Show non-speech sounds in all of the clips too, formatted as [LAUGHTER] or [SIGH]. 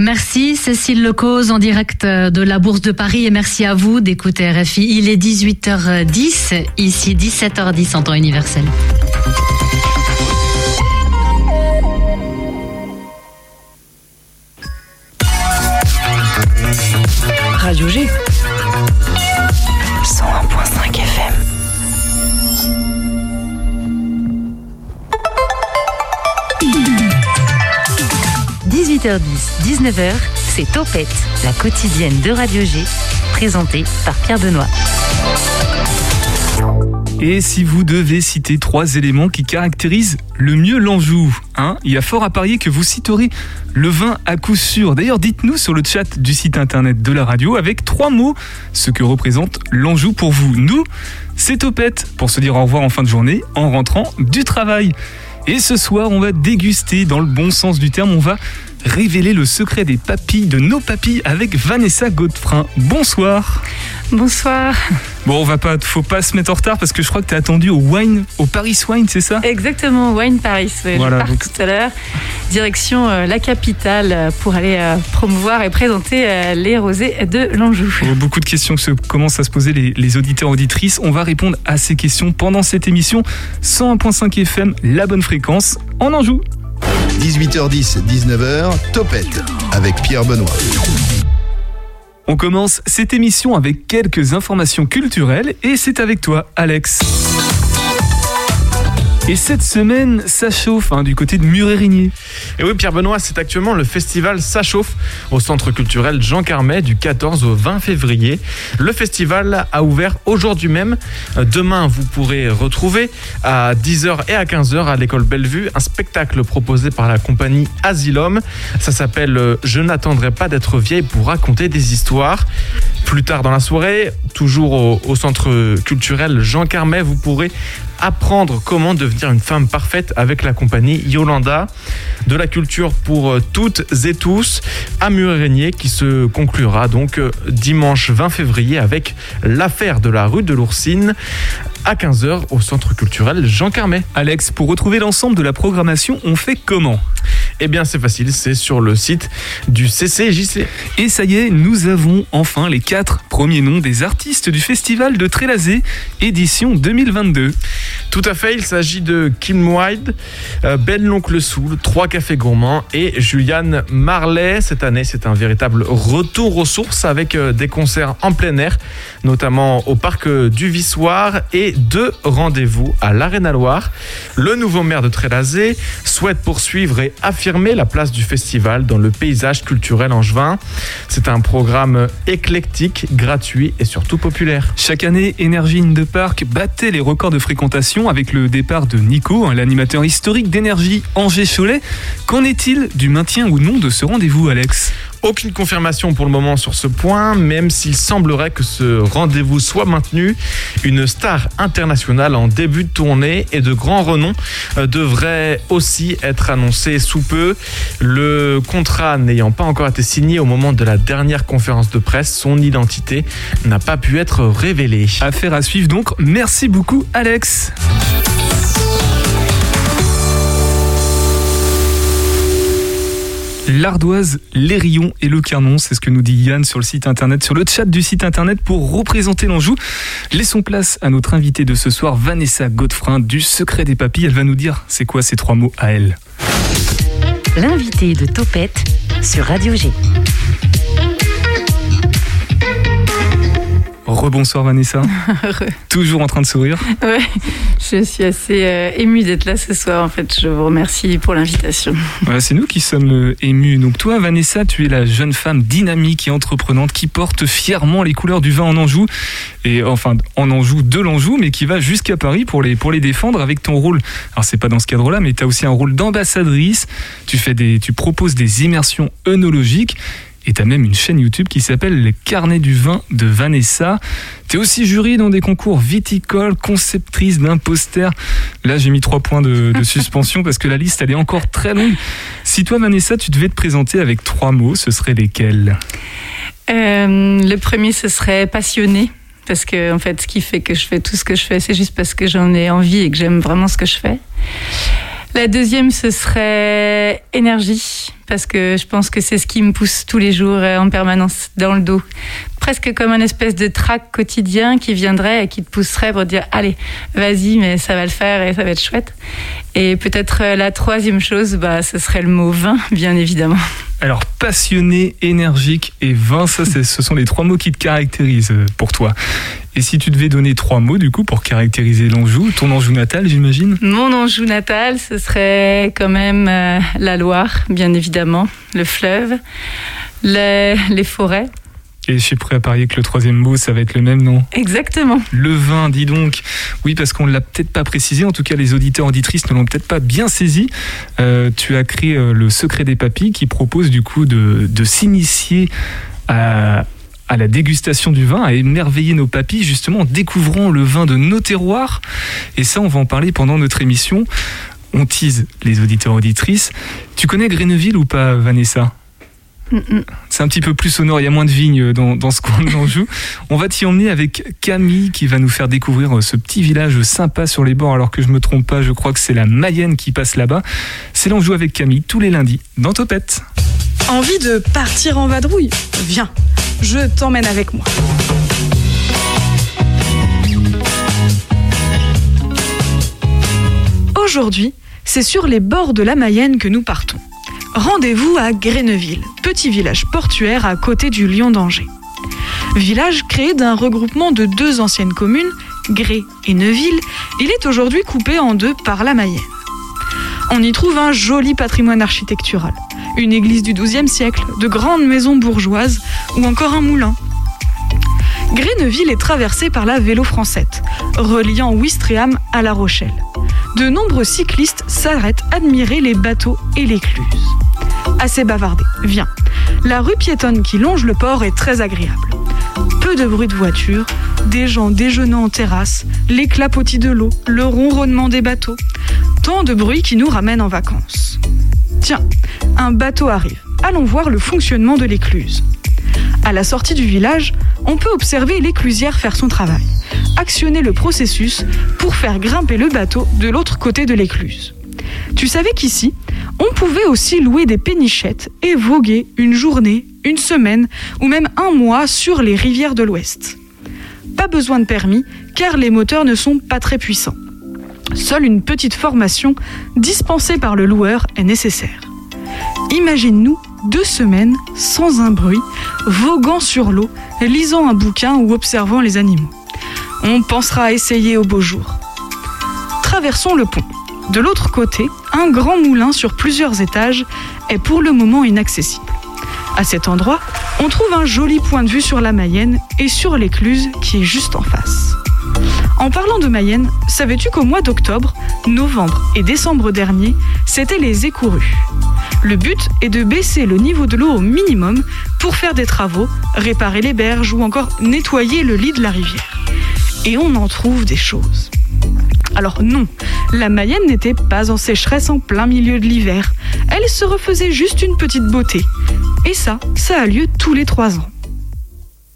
Merci Cécile Lecause en direct de la Bourse de Paris et merci à vous d'écouter RFI. Il est 18h10, ici 17h10 en temps universel. Radio G. 101.5 18h10, 19h, c'est Topette, la quotidienne de Radio G, présentée par Pierre Benoît. Et si vous devez citer trois éléments qui caractérisent le mieux l'Anjou, hein, il y a fort à parier que vous citerez le vin à coup sûr. D'ailleurs, dites-nous sur le chat du site internet de la radio avec trois mots ce que représente l'Anjou pour vous. Nous, c'est Topette pour se dire au revoir en fin de journée en rentrant du travail. Et ce soir, on va déguster dans le bon sens du terme, on va révéler le secret des papilles, de nos papilles avec Vanessa Godefrin. Bonsoir. Bonsoir. Bon, on va pas, faut pas se mettre en retard parce que je crois que tu es attendu au Wine, au Paris Wine, c'est ça? Exactement, Wine Paris. Voilà, je pars donc- tout à l'heure. Direction euh, la capitale euh, pour aller euh, promouvoir et présenter euh, les rosés de l'Anjou. Bon, Beaucoup de questions se commencent à se poser les, les auditeurs auditrices. On va répondre à ces questions pendant cette émission. 101.5 FM, la bonne fréquence, en Anjou. 18h10, 19h, Topette avec Pierre Benoît. On commence cette émission avec quelques informations culturelles et c'est avec toi, Alex. Et cette semaine, ça chauffe hein, du côté de Muret-Rigné. Et oui, Pierre Benoît, c'est actuellement le festival Ça chauffe au centre culturel Jean Carmet du 14 au 20 février. Le festival a ouvert aujourd'hui même. Euh, Demain, vous pourrez retrouver à 10h et à 15h à l'école Bellevue un spectacle proposé par la compagnie Asylum. Ça s'appelle euh, Je n'attendrai pas d'être vieille pour raconter des histoires. Plus tard dans la soirée, toujours au centre culturel Jean Carmet, vous pourrez apprendre comment devenir une femme parfaite avec la compagnie Yolanda. De la culture pour euh, toutes et tous à Muret-Régnier qui se conclura donc euh, dimanche 20 février avec l'affaire de la rue de l'Oursine à 15h au centre culturel Jean Carmet. Alex, pour retrouver l'ensemble de la programmation, on fait comment? Eh bien c'est facile, c'est sur le site du CCJC. Et ça y est, nous avons enfin les quatre premiers noms des artistes du festival de Trélazé, édition 2022. Tout à fait, il s'agit de Kim Wilde, euh, Ben l'Oncle Soul, Trois Cafés Gourmands et Juliane Marley. Cette année, c'est un véritable retour aux sources avec euh, des concerts en plein air, notamment au parc euh, du Vissoir et deux rendez-vous à l'Arena Loire. Le nouveau maire de Trélazé souhaite poursuivre et affirmer la place du festival dans le paysage culturel angevin. C'est un programme éclectique, gratuit et surtout populaire. Chaque année, Énergie in the Park battait les records de fréquentation avec le départ de Nico, hein, l'animateur historique d'énergie Angers-Cholet. Qu'en est-il du maintien ou non de ce rendez-vous, Alex? Aucune confirmation pour le moment sur ce point, même s'il semblerait que ce rendez-vous soit maintenu. Une star internationale en début de tournée et de grand renom euh, devrait aussi être annoncée sous peu. Le contrat n'ayant pas encore été signé au moment de la dernière conférence de presse, son identité n'a pas pu être révélée. Affaire à suivre donc. Merci beaucoup, Alex. L'ardoise, les rayons et le Carnon, c'est ce que nous dit Yann sur le site internet, sur le chat du site internet pour représenter l'Anjou. Laissons place à notre invitée de ce soir, Vanessa Godefrin du Secret des Papilles. Elle va nous dire c'est quoi ces trois mots à elle. L'invité de Topette sur Radio G. Rebonsoir Vanessa. [LAUGHS] Toujours en train de sourire. Ouais, je suis assez euh, émue d'être là ce soir. En fait, je vous remercie pour l'invitation. Voilà, c'est nous qui sommes euh, émus. Donc toi, Vanessa, tu es la jeune femme dynamique et entreprenante qui porte fièrement les couleurs du vin en Anjou, et enfin en Anjou de l'Anjou, mais qui va jusqu'à Paris pour les pour les défendre avec ton rôle. Alors c'est pas dans ce cadre-là, mais tu as aussi un rôle d'ambassadrice. Tu fais des, tu proposes des immersions œnologiques. Et tu as même une chaîne YouTube qui s'appelle Les Carnets du vin de Vanessa. Tu es aussi jury dans des concours viticoles, conceptrice d'un poster. Là, j'ai mis trois points de, de [LAUGHS] suspension parce que la liste, elle est encore très longue. Si toi, Vanessa, tu devais te présenter avec trois mots, ce seraient lesquels? Euh, le premier, ce serait passionné. Parce que, en fait, ce qui fait que je fais tout ce que je fais, c'est juste parce que j'en ai envie et que j'aime vraiment ce que je fais. La deuxième, ce serait énergie, parce que je pense que c'est ce qui me pousse tous les jours euh, en permanence dans le dos. Presque comme un espèce de trac quotidien qui viendrait et qui te pousserait pour dire allez, vas-y, mais ça va le faire et ça va être chouette. Et peut-être euh, la troisième chose, bah, ce serait le mot vin, bien évidemment. Alors, passionné, énergique et vin, ça, ce sont les trois mots qui te caractérisent euh, pour toi. Et si tu devais donner trois mots, du coup, pour caractériser l'Anjou, ton Anjou natal, j'imagine? Mon Anjou natal, ce serait quand même euh, la Loire, bien évidemment, le fleuve, les forêts. Et je suis prêt à parier que le troisième mot, ça va être le même, non Exactement. Le vin, dis donc. Oui, parce qu'on ne l'a peut-être pas précisé, en tout cas les auditeurs auditrices ne l'ont peut-être pas bien saisi. Euh, tu as créé euh, le Secret des Papilles qui propose du coup de, de s'initier à, à la dégustation du vin, à émerveiller nos papilles, justement en découvrant le vin de nos terroirs. Et ça, on va en parler pendant notre émission. On tease les auditeurs auditrices. Tu connais Greneville ou pas, Vanessa? C'est un petit peu plus sonore, il y a moins de vignes dans, ce coin de l'Anjou. On va t'y emmener avec Camille qui va nous faire découvrir euh, ce petit village sympa sur les bords, alors que je me trompe pas, je crois que c'est la Mayenne qui passe là-bas. C'est l'Anjou avec Camille tous les lundis dans Topette. Envie de partir en vadrouille? Viens, je t'emmène avec moi. Aujourd'hui, c'est sur les bords de la Mayenne que nous partons. Rendez-vous à Greneville, petit village portuaire à côté du Lion d'Angers. Village créé d'un regroupement de deux anciennes communes, Gré et Neuville, il est aujourd'hui coupé en deux par la Mayenne. On y trouve un joli patrimoine architectural, une église du XIIe siècle, de grandes maisons bourgeoises ou encore un moulin. Gréneville est traversée par la vélo française, reliant Ouistreham à La Rochelle. De nombreux cyclistes s'arrêtent admirer les bateaux et l'écluse. Assez bavardé, viens. La rue piétonne qui longe le port est très agréable. Peu de bruit de voiture, des gens déjeunant en terrasse, les clapotis de l'eau, le ronronnement des bateaux. Tant de bruit qui nous ramène en vacances. Tiens, un bateau arrive. Allons voir le fonctionnement de l'écluse. À la sortie du village, on peut observer l'éclusière faire son travail, actionner le processus pour faire grimper le bateau de l'autre côté de l'écluse. Tu savais qu'ici, on pouvait aussi louer des pénichettes et voguer une journée, une semaine ou même un mois sur les rivières de l'Ouest. Pas besoin de permis car les moteurs ne sont pas très puissants. Seule une petite formation dispensée par le loueur est nécessaire. Imagine-nous deux semaines sans un bruit, voguant sur l'eau, lisant un bouquin ou observant les animaux. On pensera à essayer au beau jour. Traversons le pont. De l'autre côté, un grand moulin sur plusieurs étages est pour le moment inaccessible. À cet endroit, on trouve un joli point de vue sur la Mayenne et sur l'écluse qui est juste en face. En parlant de Mayenne, savais-tu qu'au mois d'octobre, novembre et décembre dernier, c'était les écourues Le but est de baisser le niveau de l'eau au minimum pour faire des travaux, réparer les berges ou encore nettoyer le lit de la rivière. Et on en trouve des choses. Alors non, la Mayenne n'était pas en sécheresse en plein milieu de l'hiver. Elle se refaisait juste une petite beauté. Et ça, ça a lieu tous les trois ans.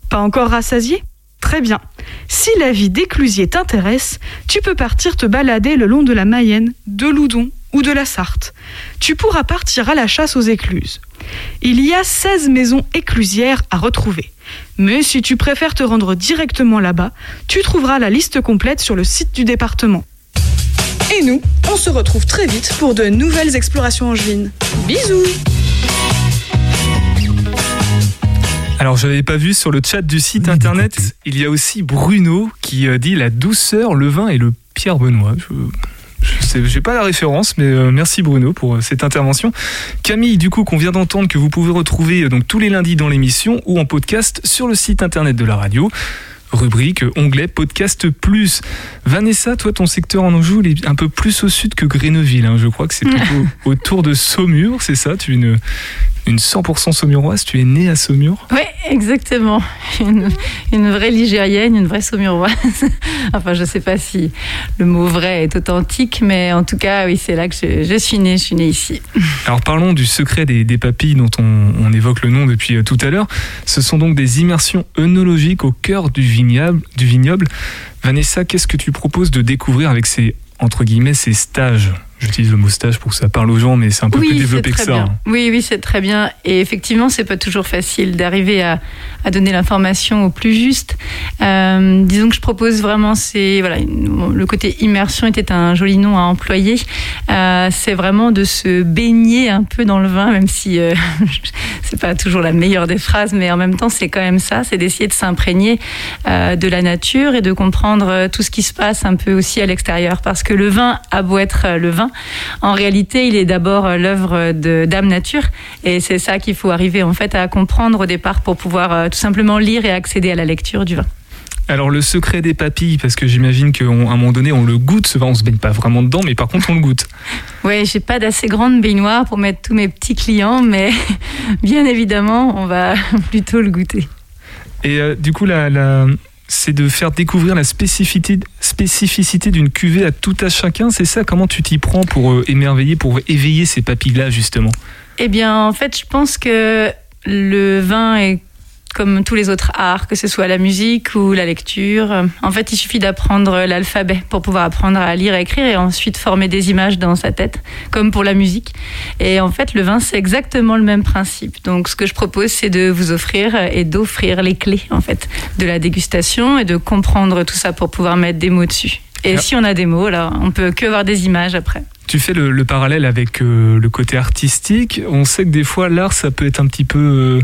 Pas encore rassasié Très bien. Si la vie d'éclusier t'intéresse, tu peux partir te balader le long de la Mayenne, de Loudon ou de la Sarthe. Tu pourras partir à la chasse aux écluses. Il y a 16 maisons éclusières à retrouver. Mais si tu préfères te rendre directement là-bas, tu trouveras la liste complète sur le site du département. Et nous, on se retrouve très vite pour de nouvelles explorations angevines. Bisous Alors, je n'avais pas vu sur le chat du site internet, il y a aussi Bruno qui euh, dit la douceur, le vin et le Pierre Benoît. Je n'ai pas la référence, mais euh, merci Bruno pour euh, cette intervention. Camille, du coup, qu'on vient d'entendre, que vous pouvez retrouver euh, donc tous les lundis dans l'émission ou en podcast sur le site internet de la radio. Rubrique onglet podcast plus. Vanessa, toi, ton secteur en Anjou, il est un peu plus au sud que Gréneville. hein. Je crois que c'est [LAUGHS] plutôt autour de Saumur, c'est ça? Tu es une, une 100% saumuroise, tu es née à Saumur? Oui, exactement. Une, une vraie ligérienne, une vraie saumuroise. [LAUGHS] enfin, je ne sais pas si le mot vrai est authentique, mais en tout cas, oui, c'est là que je, je suis née. Je suis née ici. [LAUGHS] Alors parlons du secret des, des papilles dont on, on évoque le nom depuis euh, tout à l'heure. Ce sont donc des immersions œnologiques au cœur du vignoble. Du vignoble. Vanessa, qu'est-ce que tu proposes de découvrir avec ces entre guillemets ces stages? J'utilise le mot stage pour que ça parle aux gens, mais c'est un peu plus Oui, développé que ça. bien. hein. Oui, oui, c'est très bien. Et effectivement, c'est pas toujours facile d'arriver à, à donner l'information au plus juste. Euh, disons que je propose vraiment, c'est voilà, bon, le côté immersion était un joli nom à employer. Euh, c'est vraiment de se baigner un peu dans le vin, même si euh, [LAUGHS] c'est pas toujours la meilleure des phrases, mais en même temps, c'est quand même ça, c'est d'essayer de s'imprégner euh, de la nature et de comprendre tout ce qui se passe un peu aussi à l'extérieur, parce que le vin a beau être le vin, en réalité, il est d'abord euh, l'œuvre de Dame Nature, et c'est ça qu'il faut arriver en fait à comprendre au départ pour pouvoir euh, tout simplement lire et accéder à la lecture du vin. Alors le secret des papilles, parce que j'imagine qu'à un moment donné on le goûte, ce vin, on se baigne pas vraiment dedans, mais par contre on le goûte. [LAUGHS] Ouais, j'ai pas d'assez grande baignoire pour mettre tous mes petits clients, mais [LAUGHS] bien évidemment, on va [LAUGHS] plutôt le goûter. Et euh, du coup, la, la- c'est de faire découvrir la spécificité, d'une cuvée à tout à chacun, c'est ça Comment tu t'y prends pour euh, émerveiller, pour éveiller ces papilles-là justement? Eh bien, en fait, je pense que le vin est comme tous les autres arts, que ce soit la musique ou la lecture. En fait, il suffit d'apprendre l'alphabet pour pouvoir apprendre à lire et écrire et ensuite former des images dans sa tête, comme pour la musique. Et en fait, le vin, c'est exactement le même principe. Donc, ce que je propose, c'est de vous offrir et d'offrir les clés, en fait, de la dégustation et de comprendre tout ça pour pouvoir mettre des mots dessus. Et si on a des mots, là, on peut que voir des images après. Tu fais le, le parallèle avec euh, le côté artistique. On sait que des fois l'art ça peut être un petit peu euh,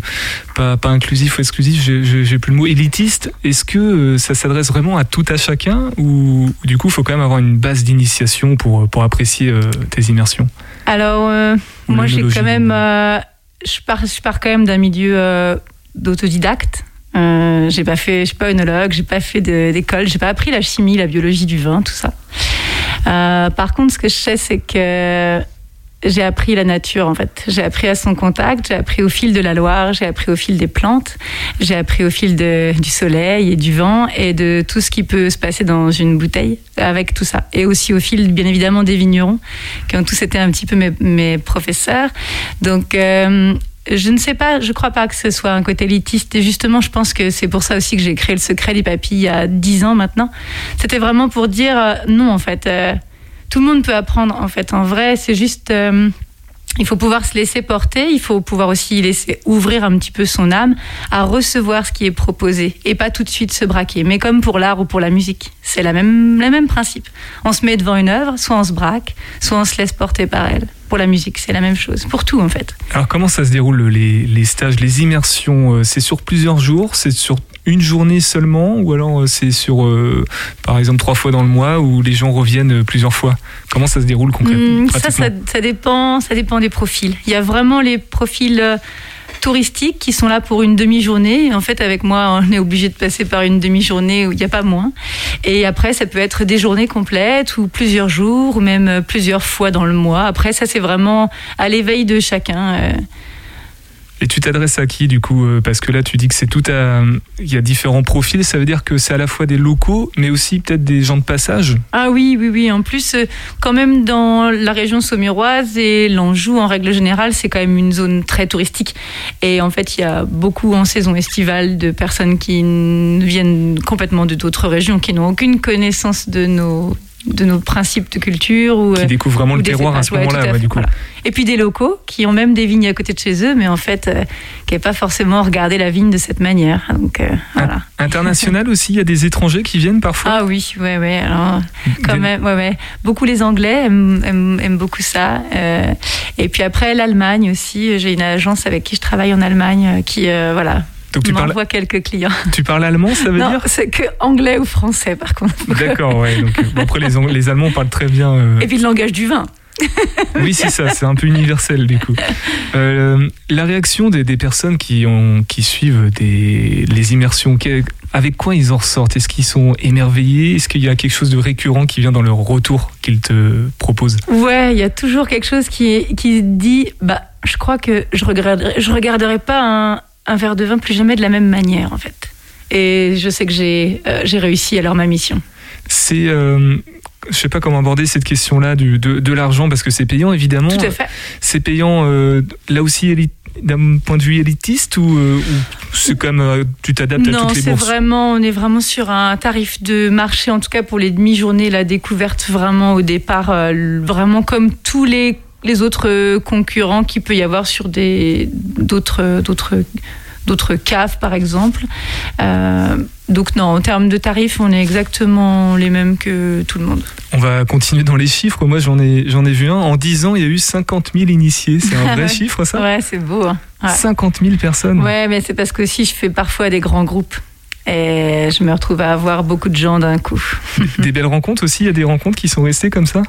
pas, pas inclusif ou exclusif, j'ai- plus le mot élitiste. Est-ce que euh, ça s'adresse vraiment à tout à chacun ou du coup il faut quand même avoir une base d'initiation pour, pour apprécier tes immersions? Alors, moi, j'ai quand même. je, pars, je pars quand même d'un milieu d'autodidacte. J'ai pas fait, je suis pas œnologue, j'ai pas fait d'école, j'ai pas appris la chimie, la biologie du vin, tout ça. Euh, par contre, ce que je sais, c'est que j'ai appris la nature en fait. J'ai appris à son contact, j'ai appris au fil de la Loire, j'ai appris au fil des plantes, j'ai appris au fil du soleil et du vent et de tout ce qui peut se passer dans une bouteille avec tout ça. Et aussi au fil, bien évidemment, des vignerons qui ont tous été un petit peu mes, mes professeurs. Donc, euh, je ne sais pas, je crois pas que ce soit un côté élitiste. Et justement, je pense que c'est pour ça aussi que j'ai créé le secret des papilles il y a 10 ans maintenant. C'était vraiment pour dire euh, non, en fait. euh, tout le monde peut apprendre, en fait. En vrai, c'est juste. euh, il faut pouvoir se laisser porter, il faut pouvoir aussi laisser ouvrir un petit peu son âme à recevoir ce qui est proposé et pas tout de suite se braquer. Mais comme pour l'art ou pour la musique, c'est la même, le même principe. On se met devant une œuvre, soit on se braque, soit on se laisse porter par elle. Pour la musique, c'est la même chose. Pour tout, en fait. Alors comment ça se déroule les, les stages, les immersions euh, C'est sur plusieurs jours C'est sur une journée seulement Ou alors euh, c'est sur, euh, par exemple, trois fois dans le mois où les gens reviennent plusieurs fois? Comment ça se déroule concrètement Hmm, ça, ça, ça dépend, ça dépend des profils. Il y a vraiment les profils touristiques qui sont là pour une demi-journée. En fait, avec moi, on est obligé de passer par une demi-journée où il n'y a pas moins. Et après, ça peut être des journées complètes ou plusieurs jours ou même euh, plusieurs fois dans le mois. Après, ça, c'est vraiment à l'éveil de chacun. Et tu t'adresses à qui du coup euh, Parce que là tu dis que c'est tout à... Il y a différents profils, ça veut dire que c'est à la fois des locaux, mais aussi peut-être des gens de passage Ah oui, oui, oui. En plus, euh, quand même dans la région saumuroise et l'Anjou, en règle générale, c'est quand même une zone très touristique. Et en fait, il y a beaucoup en saison estivale de personnes qui viennent complètement de d'autres régions, qui n'ont aucune connaissance de nos de nos principes de culture ou qui euh, découvrent vraiment ou le terroir à ce. Ouais, moment-là, ouais, du coup. voilà. Et puis des locaux qui ont même des vignes à côté de chez eux, mais en fait, euh, qui n'avaient pas forcément regardé la vigne de cette manière. Donc euh, voilà. International aussi, il y a des étrangers qui viennent parfois Ah oui, ouais, ouais. Alors, quand Des- même, ouais, ouais. Beaucoup les Anglais aiment, aiment- aiment beaucoup ça. Euh, et puis après, l'Allemagne aussi. J'ai une agence avec qui je travaille en Allemagne euh, qui, euh, voilà, Donc tu parles, quelques clients. tu parles allemand, ça veut Non, dire c'est que anglais ou français, par contre. D'accord, ouais. Donc, euh, après, les, les Allemands parlent très bien. euh, Et puis le langage du vin. [LAUGHS] Oui, c'est ça, c'est un peu universel du coup. Euh, la réaction des, des personnes qui, ont, qui suivent des, les immersions, avec quoi ils en ressortent? Est-ce qu'ils sont émerveillés? Est-ce qu'il y a quelque chose de récurrent qui vient dans leur retour qu'ils te proposent? Ouais, il y a toujours quelque chose qui, qui dit, bah, je crois que je regarderai, je regarderai pas un, un verre de vin plus jamais de la même manière, en fait. Et je sais que j'ai euh, réussi alors ma mission. C'est. euh, je sais pas comment aborder cette question-là de, de l'argent parce que c'est payant évidemment. Tout à fait. C'est payant euh, là aussi d'un point de vue élitiste ou, euh, ou c'est comme euh, tu t'adaptes à Non, toutes les c'est vraiment, on est vraiment sur un tarif de marché, en tout cas pour les demi-journées, la découverte vraiment au départ, vraiment comme tous les, les autres concurrents qu'il peut y avoir sur des d'autres d'autres d'autres caves par exemple. Euh, donc non, en termes de tarifs, on est exactement les mêmes que tout le monde. On va continuer dans les chiffres. Moi, j'en ai, j'en ai vu un. En 10 ans, il y a eu 50 000 initiés. C'est un vrai [LAUGHS] chiffre, ça? Ouais, c'est beau. hein. Ouais. 50 000 personnes. Ouais, mais c'est parce que aussi je fais parfois des grands groupes. Et je me retrouve à avoir beaucoup de gens d'un coup. [LAUGHS] Des belles rencontres aussi. Il y a des rencontres qui sont restées comme ça?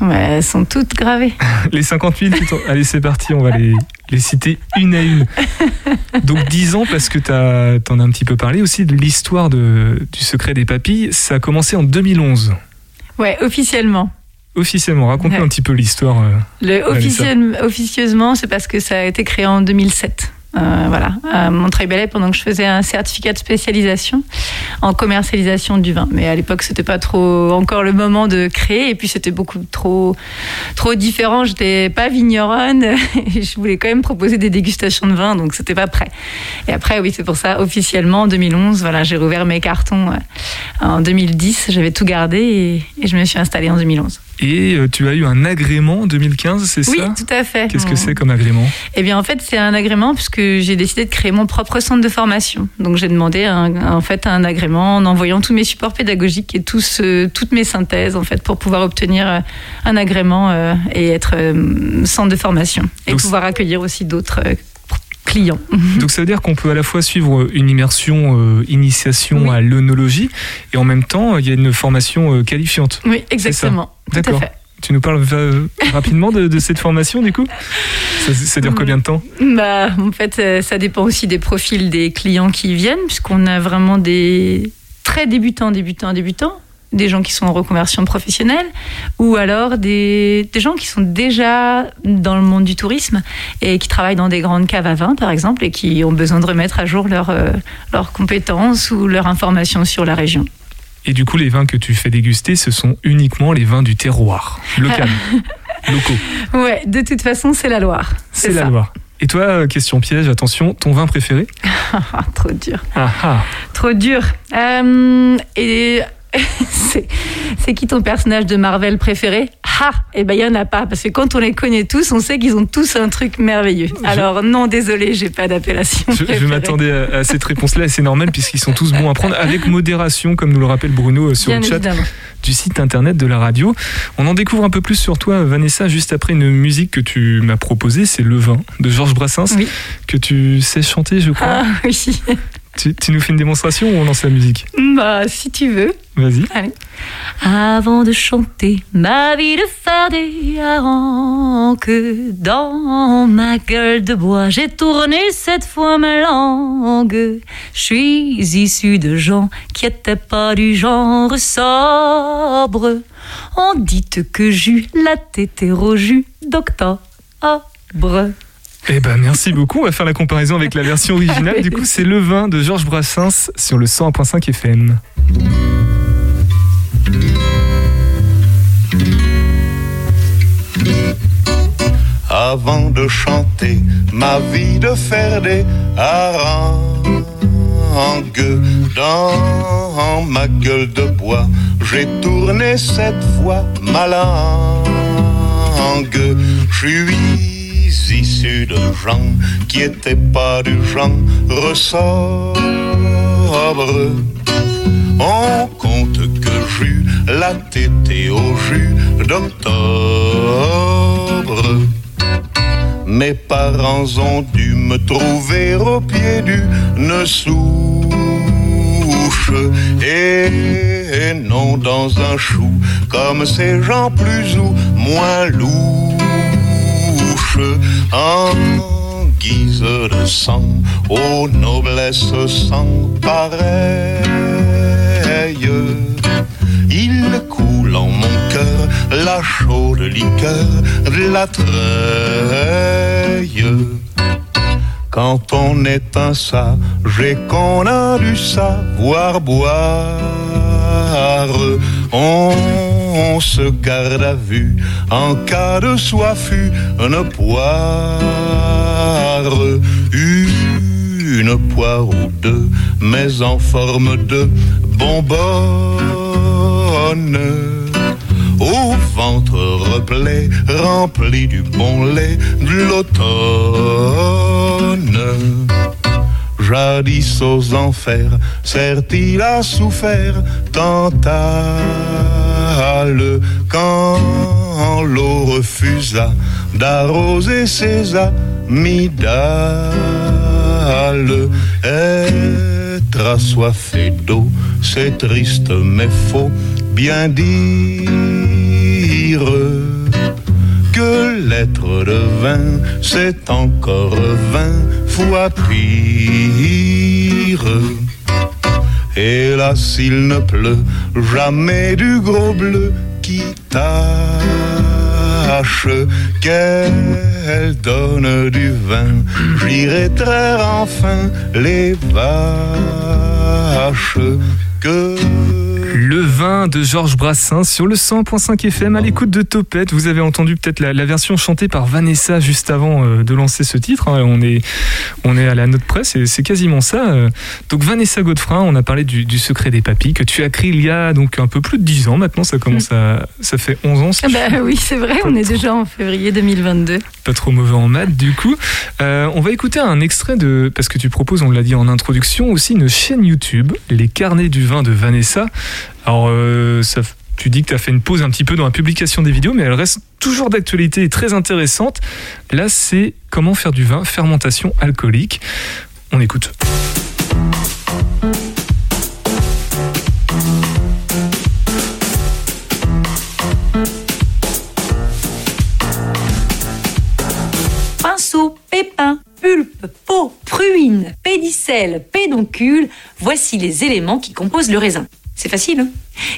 Ouais, elles sont toutes gravées. [LAUGHS] Les 50 000, plutôt. Allez, c'est parti. On va les, les citer une à une. [LAUGHS] Donc 10 ans, parce que t'as- t'en as un petit peu parlé aussi de l'histoire de- du secret des papilles. Ça a commencé en 2011. Ouais, officiellement. Officiellement, raconte-nous Ouais. un petit peu l'histoire. euh. Officiel- officieusement, c'est parce que ça a été créé en 2007. Euh, voilà, à Montreuil-Bellay, pendant que je faisais un certificat de spécialisation en commercialisation du vin. Mais à l'époque, c'était pas trop encore le moment de créer, et puis c'était beaucoup trop, trop différent. J'étais pas vigneronne, [LAUGHS] et je voulais quand même proposer des dégustations de vin, donc c'était pas prêt. Et après, oui, c'est pour ça, officiellement, en 2011, voilà, j'ai rouvert mes cartons euh, en 2010. J'avais tout gardé et, et je me suis installée en 2011. Et euh, tu as eu un agrément en 2015, c'est Oui, ça? tout à fait. Qu'est-ce que Mon- c'est comme agrément? Eh bien, en fait, c'est un agrément puisque j'ai décidé de créer mon propre centre de formation. Donc, j'ai demandé un, en fait un agrément en envoyant tous mes supports pédagogiques et tous, euh, toutes mes synthèses en fait pour pouvoir obtenir euh, un agrément et être centre de formation et Donc, pouvoir accueillir aussi d'autres clients. [LAUGHS] Donc ça veut dire qu'on peut à la fois suivre une immersion, euh, initiation Oui. à l'œnologie, et en même temps, il y a une formation euh, qualifiante. Oui, exactement. D'accord. Tu nous parles euh, rapidement de, de cette formation du coup? Ça, ça dure combien de temps? Bah, en fait, euh, ça dépend aussi des profils des clients qui viennent, puisqu'on a vraiment des très débutants, débutants, débutants, des gens qui sont en reconversion professionnelle, ou alors des, des gens qui sont déjà dans le monde du tourisme et qui travaillent dans des grandes caves à vin, par exemple, et qui ont besoin de remettre à jour leurs euh, leurs compétences ou leurs informations sur la région. Et du coup, les vins que tu fais déguster, ce sont uniquement les vins du terroir, local, [LAUGHS] locaux. Ouais, de toute façon, c'est la Loire. C'est la. Loire. Et toi, euh, question piège, attention, ton vin préféré? [LAUGHS] Trop dur. Ah ah Trop dur. Euh, et [LAUGHS] c'est qui ton personnage de Marvel préféré? Ah, eh ben il y en a pas parce que quand on les connaît tous, on sait qu'ils ont tous un truc merveilleux. Alors non, désolé, j'ai pas d'appellation. Je, m'attendais à, à cette réponse-là et c'est normal puisqu'ils sont tous bons à prendre avec modération, comme nous le rappelle Bruno euh, sur Bien le chat évidemment. du site internet de la radio. On en découvre un peu plus sur toi, Vanessa, juste après une musique que tu m'as proposée, c'est Le Vin de Georges Brassens, Oui. que tu sais chanter, je crois. Ah oui. Tu, tu nous fais une démonstration ou on lance la musique Bah si tu veux. Vas-y. Avant de chanter ma vie de des harengs que dans ma gueule de bois j'ai tourné cette fois ma langue. Je suis issu de gens qui étaient pas du genre sobre. On dit que j'eus la tête jus d'octobre. Eh ben merci beaucoup. On va faire la comparaison avec la version originale. Du coup, c'est Le Vin de Georges Brassens sur le 101.5 FM. avant de chanter ma vie de faire des harangues dans ma gueule de bois. J'ai tourné cette fois ma langue. Je issu de gens qui étaient pas du genre sobre. On compte que j'eus la tétée au jus d'octobre. Mes parents ont dû me trouver au pied d'une souche et non dans un chou comme ces gens plus ou moins louches en guise de sang aux noblesses sans pareil. Il coule en mon cœur la chaude liqueur de la treille. Quand on est un sage et qu'on a du savoir boire, on, se garde à vue en cas de soif une poire. Une poire ou deux, mais en forme de bonbonne. Au ventre replet, rempli du bon lait de l'automne. Jadis aux enfers, certes-il a souffert tant à le quand l'eau refusa d'arroser ses amygdales. Être assoiffé d'eau, c'est triste mais faux, bien que l'être de vin, c'est encore vingt fois pire. Et là, s'il ne pleut jamais du gros bleu qui tâche, qu'elle donne du vin, j'irai traire enfin les vaches que Le vin de Georges Brassens sur le 100.5 FM à l'écoute de Topette. Vous avez entendu peut-être la, la version chantée par Vanessa juste avant euh, de lancer ce titre. hein. On est, on est à la note presse et c'est quasiment ça. euh. Donc Vanessa Godefrin, on a parlé du, du secret des papilles que tu as écrit il y a donc un peu plus de 10 ans. Maintenant, ça commence à, ça fait 11 ans. si Ah bah oui, c'est vrai, on est déjà en février 2022. pas trop mauvais en maths du coup. Euh, on va écouter un extrait de parce que tu proposes, on l'a dit en introduction, aussi une chaîne YouTube, les carnets du vin de Vanessa. Alors euh, tu dis que tu as fait une pause un petit peu dans la publication des vidéos, mais elle reste toujours d'actualité et très intéressante. Là, c'est comment faire du vin, fermentation alcoolique. On écoute. Pinceau, pépin, pulpe, peau, pruine, pédicelle, pédoncule, voici les éléments qui composent le raisin. C'est facile, hein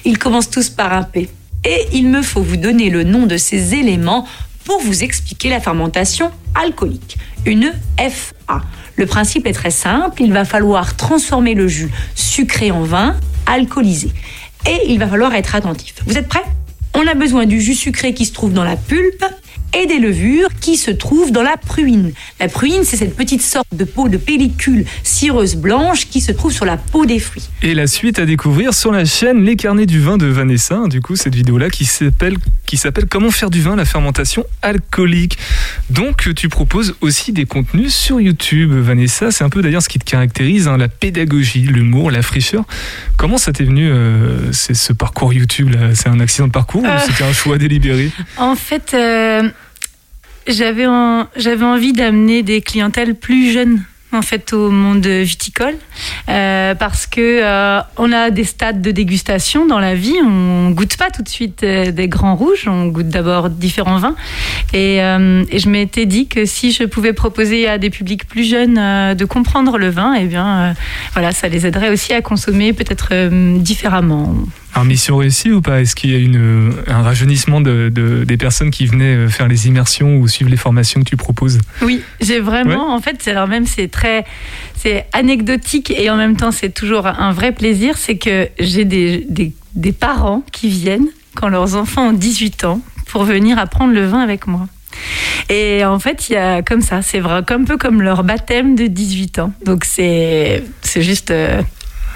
Ils commencent tous par un P. Et il me faut vous donner le nom de ces éléments pour vous expliquer la fermentation alcoolique. Une FA. Le principe est très simple, il va falloir transformer le jus sucré en vin alcoolisé. Et il va falloir être attentif. Vous êtes prêts? On a besoin du jus sucré qui se trouve dans la pulpe et des levures qui se trouvent dans la pruine. La pruine, c'est cette petite sorte de peau de pellicule cireuse blanche qui se trouve sur la peau des fruits. Et la suite à découvrir sur la chaîne Les carnets du vin de Vanessa. Du coup, cette vidéo-là qui s'appelle qui s'appelle Comment faire du vin, la fermentation alcoolique. Donc, tu proposes aussi des contenus sur YouTube, Vanessa. C'est un peu d'ailleurs ce qui te caractérise, hein, la pédagogie, l'humour, la fraîcheur. Comment ça t'est venu euh, c'est ce parcours YouTube là? C'est un accident de parcours Euh. ou c'était un choix délibéré? En fait, euh, j'avais j'avais envie d'amener des clientèles plus jeunes en fait au monde viticole euh, parce que euh, on a des stades de dégustation dans la vie. On goûte pas tout de suite euh, des grands rouges. On goûte d'abord différents vins. Et, je m'étais dit que si je pouvais proposer à des publics plus jeunes de comprendre le vin et bien euh, voilà ça les aiderait aussi à consommer peut-être différemment Alors, mission réussie ou pas? Est-ce qu'il y a une, un rajeunissement de, de- des personnes qui venaient euh, faire les immersions ou suivre les formations que tu proposes? Oui, j'ai vraiment, en fait, c'est alors même c'est très, c'est anecdotique et en même temps c'est toujours un vrai plaisir, c'est que j'ai des, des, des parents qui viennent quand leurs enfants ont 18 ans pour venir apprendre le vin avec moi. Et en fait, il y a comme ça, c'est vrai, un peu comme leur baptême de 18 ans. Donc c'est, c'est juste euh,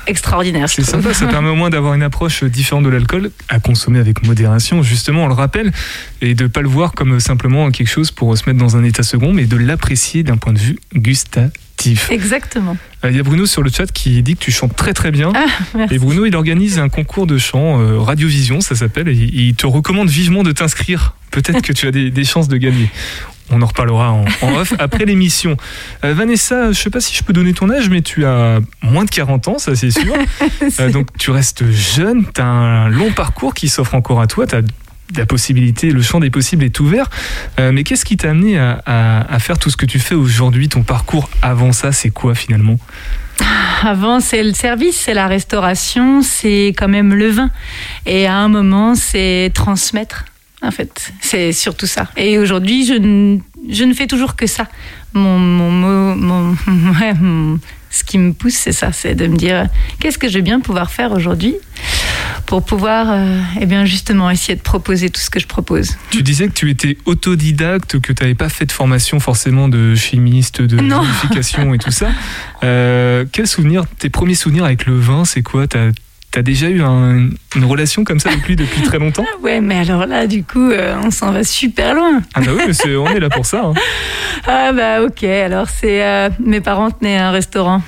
extraordinaire. C'est sympa, ça permet au moins d'avoir une approche différente de l'alcool, à consommer avec modération, justement, on le rappelle, et de pas le voir comme simplement quelque chose pour se mettre dans un état second, mais de l'apprécier d'un point de vue gustatif. Exactement. Euh, Il y a Bruno sur le chat qui dit que tu chantes très très bien. Ah, merci. Et Bruno, il organise un concours de chant, euh, Radiovision, ça s'appelle, et il il te recommande vivement de t'inscrire. Peut-être que tu as des, des chances de gagner. On en reparlera en, en off [LAUGHS] après l'émission. Euh, Vanessa, je sais pas si je peux donner ton âge, mais tu as moins de 40 ans, ça c'est sûr. [LAUGHS] Euh, donc tu restes jeune, tu as un long parcours qui s'offre encore à toi, tu as la possibilité, le champ des possibles est ouvert. Euh, mais qu'est-ce qui t'a amené à, à- à faire tout ce que tu fais aujourd'hui Ton parcours avant ça, c'est quoi finalement? Avant, c'est le service, c'est la restauration, c'est quand même le vin. Et à un moment, c'est transmettre, en fait. C'est surtout ça. Et aujourd'hui, je, ne- je ne fais toujours que ça. Mon, mon, mon, [LAUGHS] ouais, mon- ce qui me pousse, c'est ça, c'est de me dire qu'est-ce que je vais bien pouvoir faire aujourd'hui pour pouvoir, euh, eh bien justement, essayer de proposer tout ce que je propose. Tu disais que tu étais autodidacte, que tu n'avais pas fait de formation forcément de chimiste, de vinification et tout ça. Euh, quel souvenir, tes premiers souvenirs avec le vin, c'est quoi? T'as as déjà eu un- une relation comme ça avec lui depuis très longtemps [LAUGHS] ouais, mais alors là, du coup, euh, on s'en va super loin. Ah bah oui, mais on est là pour ça. hein. [LAUGHS] Ah bah ok, alors c'est euh, mes parents tenaient un restaurant,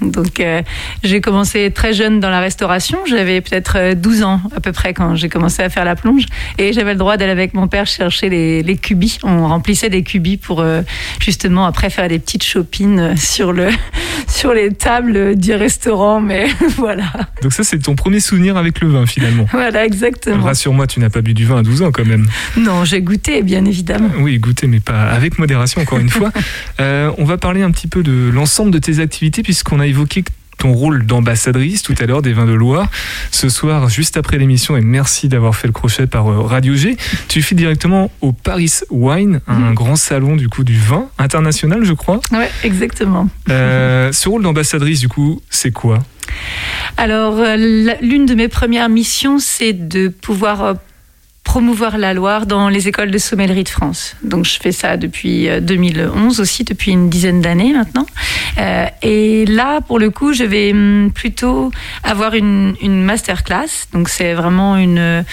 [LAUGHS] donc euh, j'ai commencé très jeune dans la restauration. J'avais peut-être euh, 12 ans à peu près quand j'ai commencé à faire la plonge et j'avais le droit d'aller avec mon père chercher les, les cubis. On remplissait des cubis pour euh, justement après faire des petites chopines euh, sur le [LAUGHS] sur les tables du restaurant. Mais [LAUGHS] voilà, Donc ça, c'est ton premier souvenir avec le vin finalement. voilà exactement. Rassure-moi, tu n'as pas bu du vin à 12 ans quand même. Non, j'ai goûté bien évidemment. Oui, goûter, mais pas avec modération, encore une fois. Euh, on va parler un petit peu de l'ensemble de tes activités, puisqu'on a évoqué ton rôle d'ambassadrice tout à l'heure des vins de Loire. Ce soir, juste après l'émission, et merci d'avoir fait le crochet par euh, Radio G, tu files directement au Paris Wine, un Mhm. grand salon du coup du vin international, je crois. Ouais, exactement. Euh, ce rôle d'ambassadrice, du coup, c'est quoi? Alors, euh, l'une de mes premières missions, c'est de pouvoir promouvoir la Loire dans les écoles de sommellerie de France. Donc, je fais ça depuis euh, 2011 aussi, depuis une dizaine d'années maintenant. Euh, et là, pour le coup, je vais hum, plutôt avoir une, une masterclass. Donc, c'est vraiment une,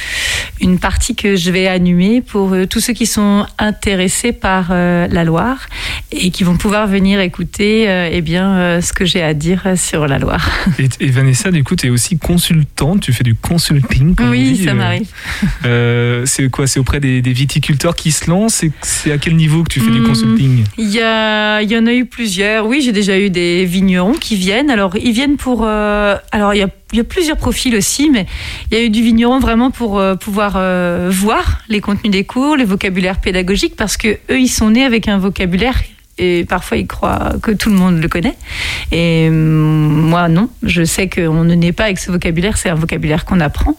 une partie que je vais animer pour euh, tous ceux qui sont intéressés par euh, la Loire et qui vont pouvoir venir écouter euh, eh bien, euh, ce que j'ai à dire sur la Loire. [LAUGHS] et, et Vanessa, du coup, tu es aussi consultante, tu fais du consulting. Oui, dit, ça euh, m'arrive. Euh, c'est quoi C'est auprès des, des viticulteurs qui se lancent C'est- à quel niveau que tu fais du Hmm. consulting Il y, en a eu plusieurs. Oui, j'ai déjà eu des vignerons qui viennent. Alors, ils viennent pour. euh, alors, il y, a, il y a plusieurs profils aussi, mais il y a eu du vigneron vraiment pour euh, pouvoir euh, voir les contenus des cours, les vocabulaires pédagogiques, parce que eux, ils sont nés avec un vocabulaire. Et parfois, ils croient que tout le monde le connaît. Et hum, moi, non. Je sais qu'on ne naît pas avec ce vocabulaire. C'est un vocabulaire qu'on apprend.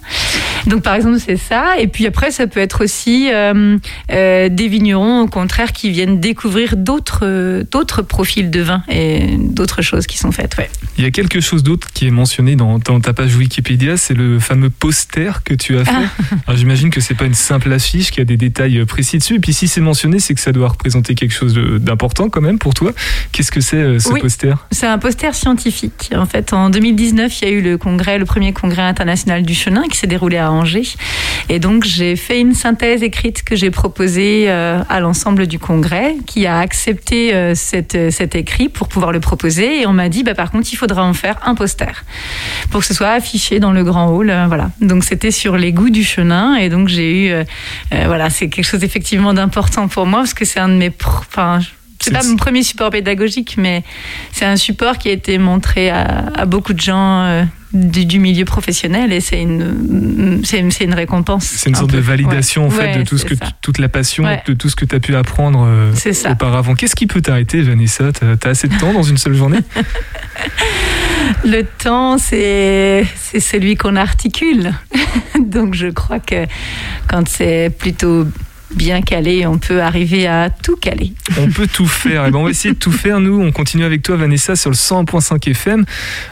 Donc, par exemple, c'est ça. Et puis après, ça peut être aussi euh, euh, des vignerons, au contraire, qui viennent découvrir d'autres euh, profils de vin et d'autres choses qui sont faites. Ouais. Il y a quelque chose d'autre qui est mentionné dans, dans ta page Wikipédia, c'est le fameux poster que tu as fait. Ah. [LAUGHS] Alors j'imagine que c'est pas une simple affiche qui a des détails précis dessus. Et puis si c'est mentionné, c'est que ça doit représenter quelque chose de- d'important quand même pour toi. Qu'est-ce que c'est euh, ce Oui. poster? C'est un poster scientifique. En fait, en 2019, il y a eu le congrès, le premier congrès international du chenin qui s'est déroulé à Angers. Et donc, j'ai fait une synthèse écrite que j'ai proposée euh, à l'ensemble du congrès, qui a accepté euh, cette, cet écrit pour pouvoir le proposer. Et on m'a dit, bah, par contre, il faudra en faire un poster pour que ce soit affiché dans le grand hall. voilà. Donc, c'était sur les goûts du chenin. Et donc, j'ai eu, euh, voilà, c'est quelque chose effectivement d'important pour moi parce que c'est un de mes, enfin, c'est pas mon premier support pédagogique, mais c'est un support qui a été montré à, à beaucoup de gens euh, du, du milieu professionnel et c'est une, c'est une récompense. C'est une un sorte de validation Ouais. en fait Ouais, de tout ce que ça. toute la passion, Ouais. de tout ce que tu as pu apprendre euh, ça. auparavant. Qu'est-ce qui peut t'arrêter, Vanessa? T'as as assez de temps dans une seule journée? [LAUGHS] Le temps, c'est c'est celui qu'on articule. [LAUGHS] Donc je crois que quand c'est plutôt bien calé, on peut arriver à tout caler. On peut tout faire. Et ben on va essayer de tout faire. Nous, on continue avec toi, Vanessa, sur le 101.5 FM,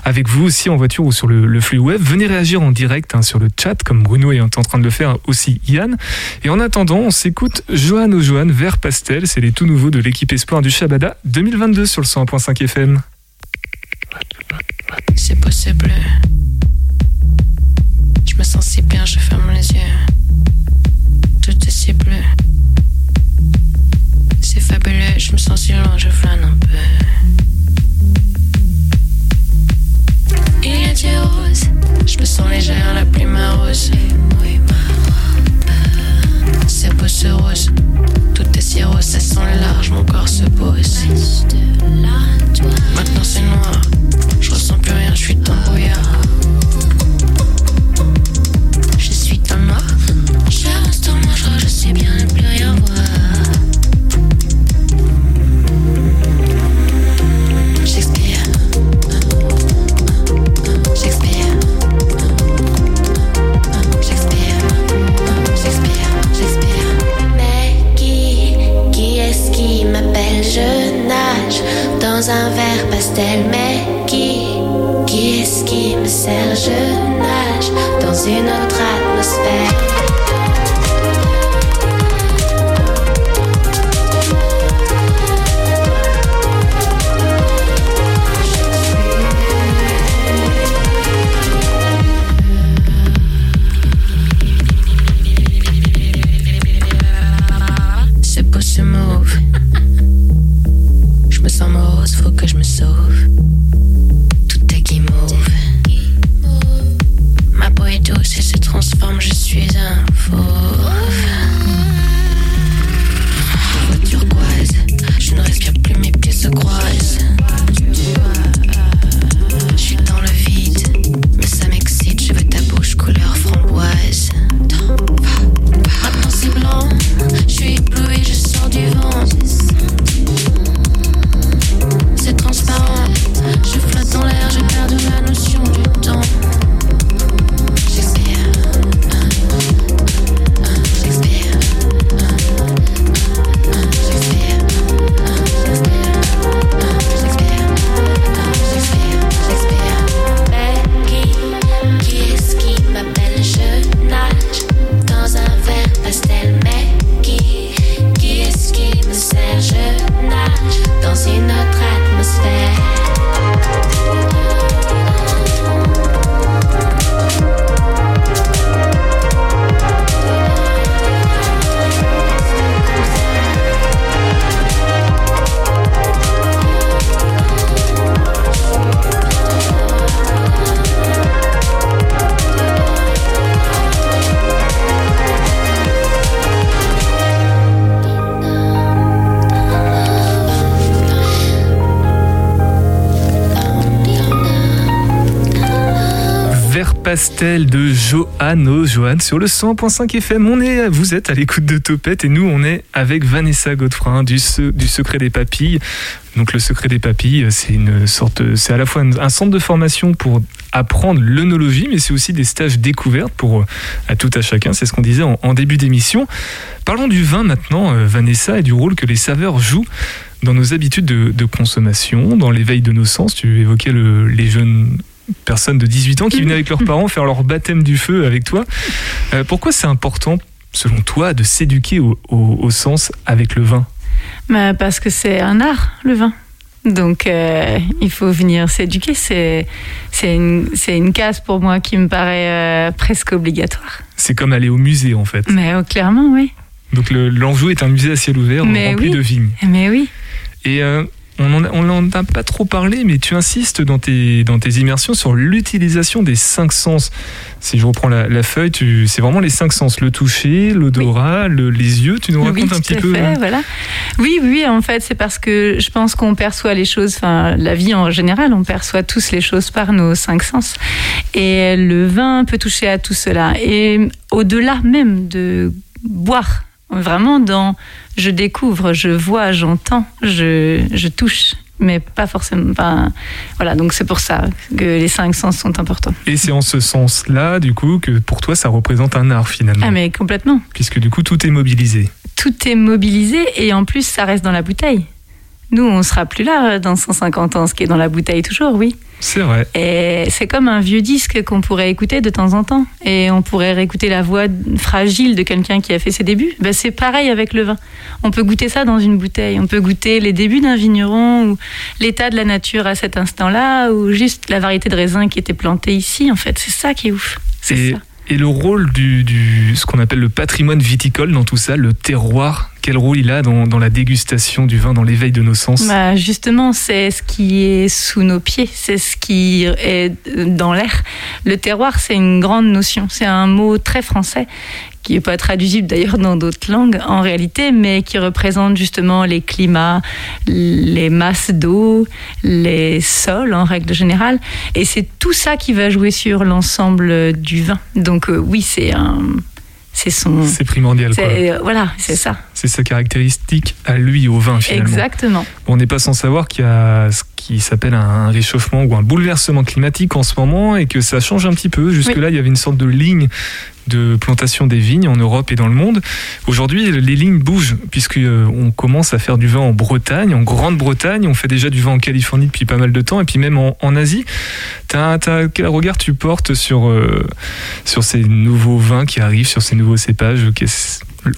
avec vous aussi en voiture ou sur le, le flux web. Venez réagir en direct hein, sur le chat, comme Bruno est en train de le faire aussi, Yann. Et en attendant, on s'écoute Johan au Johan, Vert Pastel. C'est les tout nouveaux de l'équipe Espoir du Shabada 2022 sur le 101.5 FM. C'est possible. Je me sens si bien, je ferme les yeux. Tout est si bleu. C'est fabuleux, je me sens si loin, je flâne un peu. Il y a du rose, je me sens légère, la plume rose. C'est beau ce rose, tout est si rose, ça sent large, mon corps se pose. Maintenant c'est noir, je ressens plus rien, je suis dans. Pastel de Johanno Johan sur le 100.5 FM. On est, vous êtes à l'écoute de Topette et nous on est avec Vanessa Godefrin du, Se- du Secret des Papilles. Donc le Secret des Papilles, c'est une sorte, c'est à la fois un, centre de formation pour apprendre l'œnologie, mais c'est aussi des stages découvertes pour euh, à tout à chacun. C'est ce qu'on disait en, début d'émission. Parlons du vin maintenant, euh, Vanessa, et du rôle que les saveurs jouent dans nos habitudes de, consommation, dans l'éveil de nos sens. Tu évoquais le- les jeunes personnes de 18 ans qui venaient avec leurs parents faire leur baptême du feu avec toi. Euh, pourquoi c'est important, selon toi, de s'éduquer au, au- au sens avec le vin? Bah, parce que c'est un art, le vin. Donc, euh, il faut venir s'éduquer. C'est, c'est, une, c'est une case pour moi qui me paraît euh, presque obligatoire. C'est comme aller au musée en fait. Mais oh, clairement, oui. Donc l'Anjou est un musée à ciel ouvert Mais rempli oui. de vignes. Mais oui. Et on n'en a, pas trop parlé, mais tu insistes dans tes, dans tes immersions sur l'utilisation des cinq sens. Si je reprends la, la feuille, c'est vraiment les cinq sens le toucher, l'odorat, le- les yeux. Tu nous Oui, racontes un petit peu fait, euh, voilà. Oui, oui, en fait, c'est parce que je pense qu'on perçoit les choses, enfin, la vie en général, on perçoit tous les choses par nos cinq sens. Et le vin peut toucher à tout cela. Et au-delà même de boire, vraiment dans je découvre, je vois, j'entends, je, je touche. Mais pas forcément. Pas, voilà, donc c'est pour ça que les cinq sens sont importants. Et c'est en ce sens-là, du coup, que pour toi, ça représente un art finalement. Ah, mais complètement. Puisque du coup, tout est mobilisé. tout est mobilisé et en plus ça reste dans la bouteille. Nous, on sera plus là euh, dans 150 ans, ce qui est dans la bouteille toujours, oui. C'est vrai. Et c'est comme un vieux disque qu'on pourrait écouter de temps en temps. Et on pourrait réécouter la voix fragile de quelqu'un qui a fait ses débuts. Ben, c'est pareil avec le vin. On peut goûter ça dans une bouteille. On peut goûter les débuts d'un vigneron ou l'état de la nature à cet instant-là ou juste la variété de raisins qui était plantée ici. En fait, c'est ça qui est ouf. C'est ça. Et le rôle du, du- ce qu'on appelle le patrimoine viticole dans tout ça, le terroir, quel rôle il a dans, dans la dégustation du vin, dans l'éveil de nos sens Bah, justement, c'est ce qui est sous nos pieds, c'est ce qui est dans l'air. Le terroir, c'est une grande notion. C'est un mot très français qui n'est pas traduisible d'ailleurs dans d'autres langues en réalité, mais qui représente justement les climats, les masses d'eau, les sols en règle générale. Et c'est tout ça qui va jouer sur l'ensemble du vin. Donc euh, oui, c'est un... C'est son... C'est primordial. quoi. euh, voilà, c'est ça. C'est sa caractéristique à lui, au vin finalement. Exactement. On n'est pas sans savoir qu'il y a ce qui s'appelle un réchauffement ou un bouleversement climatique en ce moment et que ça change un petit peu. Jusque-là, il y avait une sorte de ligne de plantation des vignes en Europe et dans le monde. Aujourd'hui, les lignes bougent puisqu'on commence à faire du vin en Bretagne, en Grande-Bretagne. On fait déjà du vin en Californie depuis pas mal de temps et puis même en, Asie. T'as- quel regard tu portes sur, euh, sur ces nouveaux vins qui arrivent, sur ces nouveaux cépages?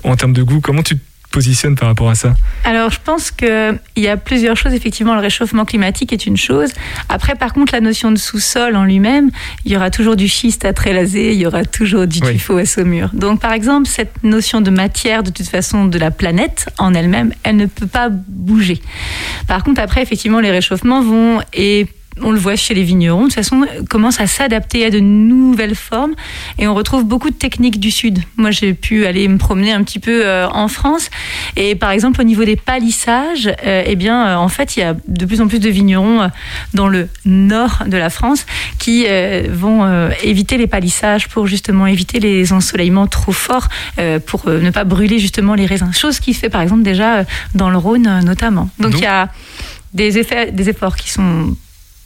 En termes de goût, comment tu positionnes par rapport à ça Alors, je pense qu'il y a plusieurs choses. Effectivement, le réchauffement climatique est une chose. Après, par contre, la notion de sous-sol en lui-même, il y aura toujours du schiste à trélaser, il y aura toujours du Oui. tuffeau à saumure. Donc, par exemple, cette notion de matière, de toute façon, de la planète en elle-même, elle ne peut pas bouger. Par contre, après, effectivement, les réchauffements vont et on le voit chez les vignerons, de toute façon, commencent à s'adapter à de nouvelles formes et on retrouve beaucoup de techniques du Sud. Moi, j'ai pu aller me promener un petit peu euh, en France et par exemple, au niveau des palissages, euh, eh bien, euh, en fait, il y a de plus en plus de vignerons dans le nord de la France qui vont éviter les palissages pour justement éviter les ensoleillements trop forts pour ne pas brûler justement les raisins. Chose qui se fait par exemple déjà dans le Rhône notamment. Donc, Donc- il y a des, effets, des efforts qui sont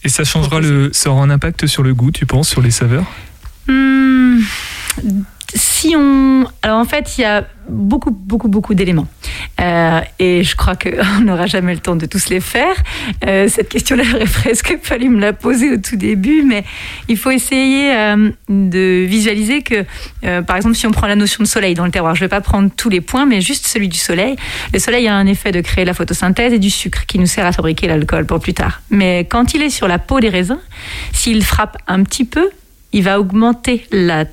Et ça changera le, ça aura un impact sur le goût, tu penses, sur les saveurs? Hmm, si on. Alors en fait, il y a beaucoup, beaucoup, beaucoup d'éléments. Euh, et je crois qu'on [LAUGHS] n'aura jamais le temps de tous les faire. Euh, cette question-là, [LAUGHS] j'aurais presque fallu me la poser au tout début, mais il faut essayer euh, de visualiser que, par exemple, si on prend la notion de soleil dans le terroir, je ne vais pas prendre tous les points, mais juste celui du soleil. Le soleil a un effet de créer la photosynthèse et du sucre qui nous sert à fabriquer l'alcool pour plus tard. Mais quand il est sur la peau des raisins, s'il frappe un petit peu, il va augmenter la,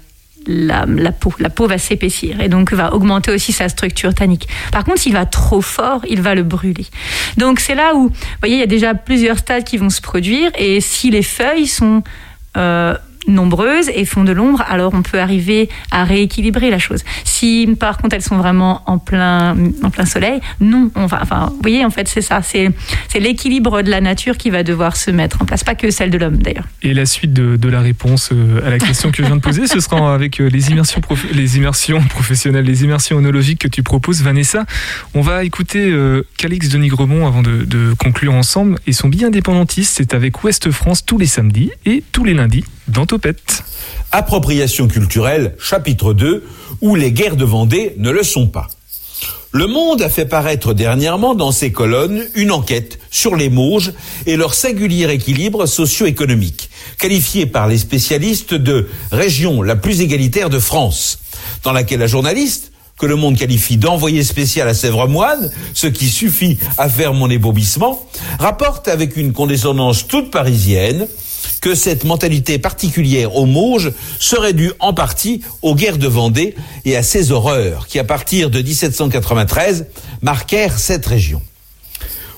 la, la peau. La peau va s'épaissir et donc va augmenter aussi sa structure tannique. Par contre, s'il va trop fort, il va le brûler. Donc c'est là où, vous voyez, il y a déjà plusieurs stades qui vont se produire et si les feuilles sont euh, nombreuses et font de l'ombre, alors on peut arriver à rééquilibrer la chose. Si par contre elles sont vraiment en plein, en plein soleil, non. On va, enfin, vous voyez, en fait, c'est ça. C'est c'est l'équilibre de la nature qui va devoir se mettre en place, pas que celle de l'homme d'ailleurs. Et la suite de, la réponse euh, à la question que je viens de poser, ce sera avec euh, les immersions, les immersions professionnelles, les immersions onologiques que tu proposes, Vanessa. On va écouter euh, Calix de Nigremont avant de, conclure ensemble. Et son billet indépendantiste, c'est avec Ouest France tous les samedis et tous les lundis dans Appropriation culturelle, chapitre 2, où les guerres de Vendée ne le sont pas. Le Monde a fait paraître dernièrement dans ses colonnes une enquête sur les Mauges et leur singulier équilibre socio-économique, qualifiée par les spécialistes de région la plus égalitaire de France, dans laquelle la journaliste, que le Monde qualifie d'envoyé spécial à Sèvres-Moine, ce qui suffit à faire mon ébobissement, rapporte avec une condescendance toute parisienne que cette mentalité particulière aux Mauges serait due en partie aux guerres de Vendée et à ces horreurs qui, à partir de 1793, marquèrent cette région.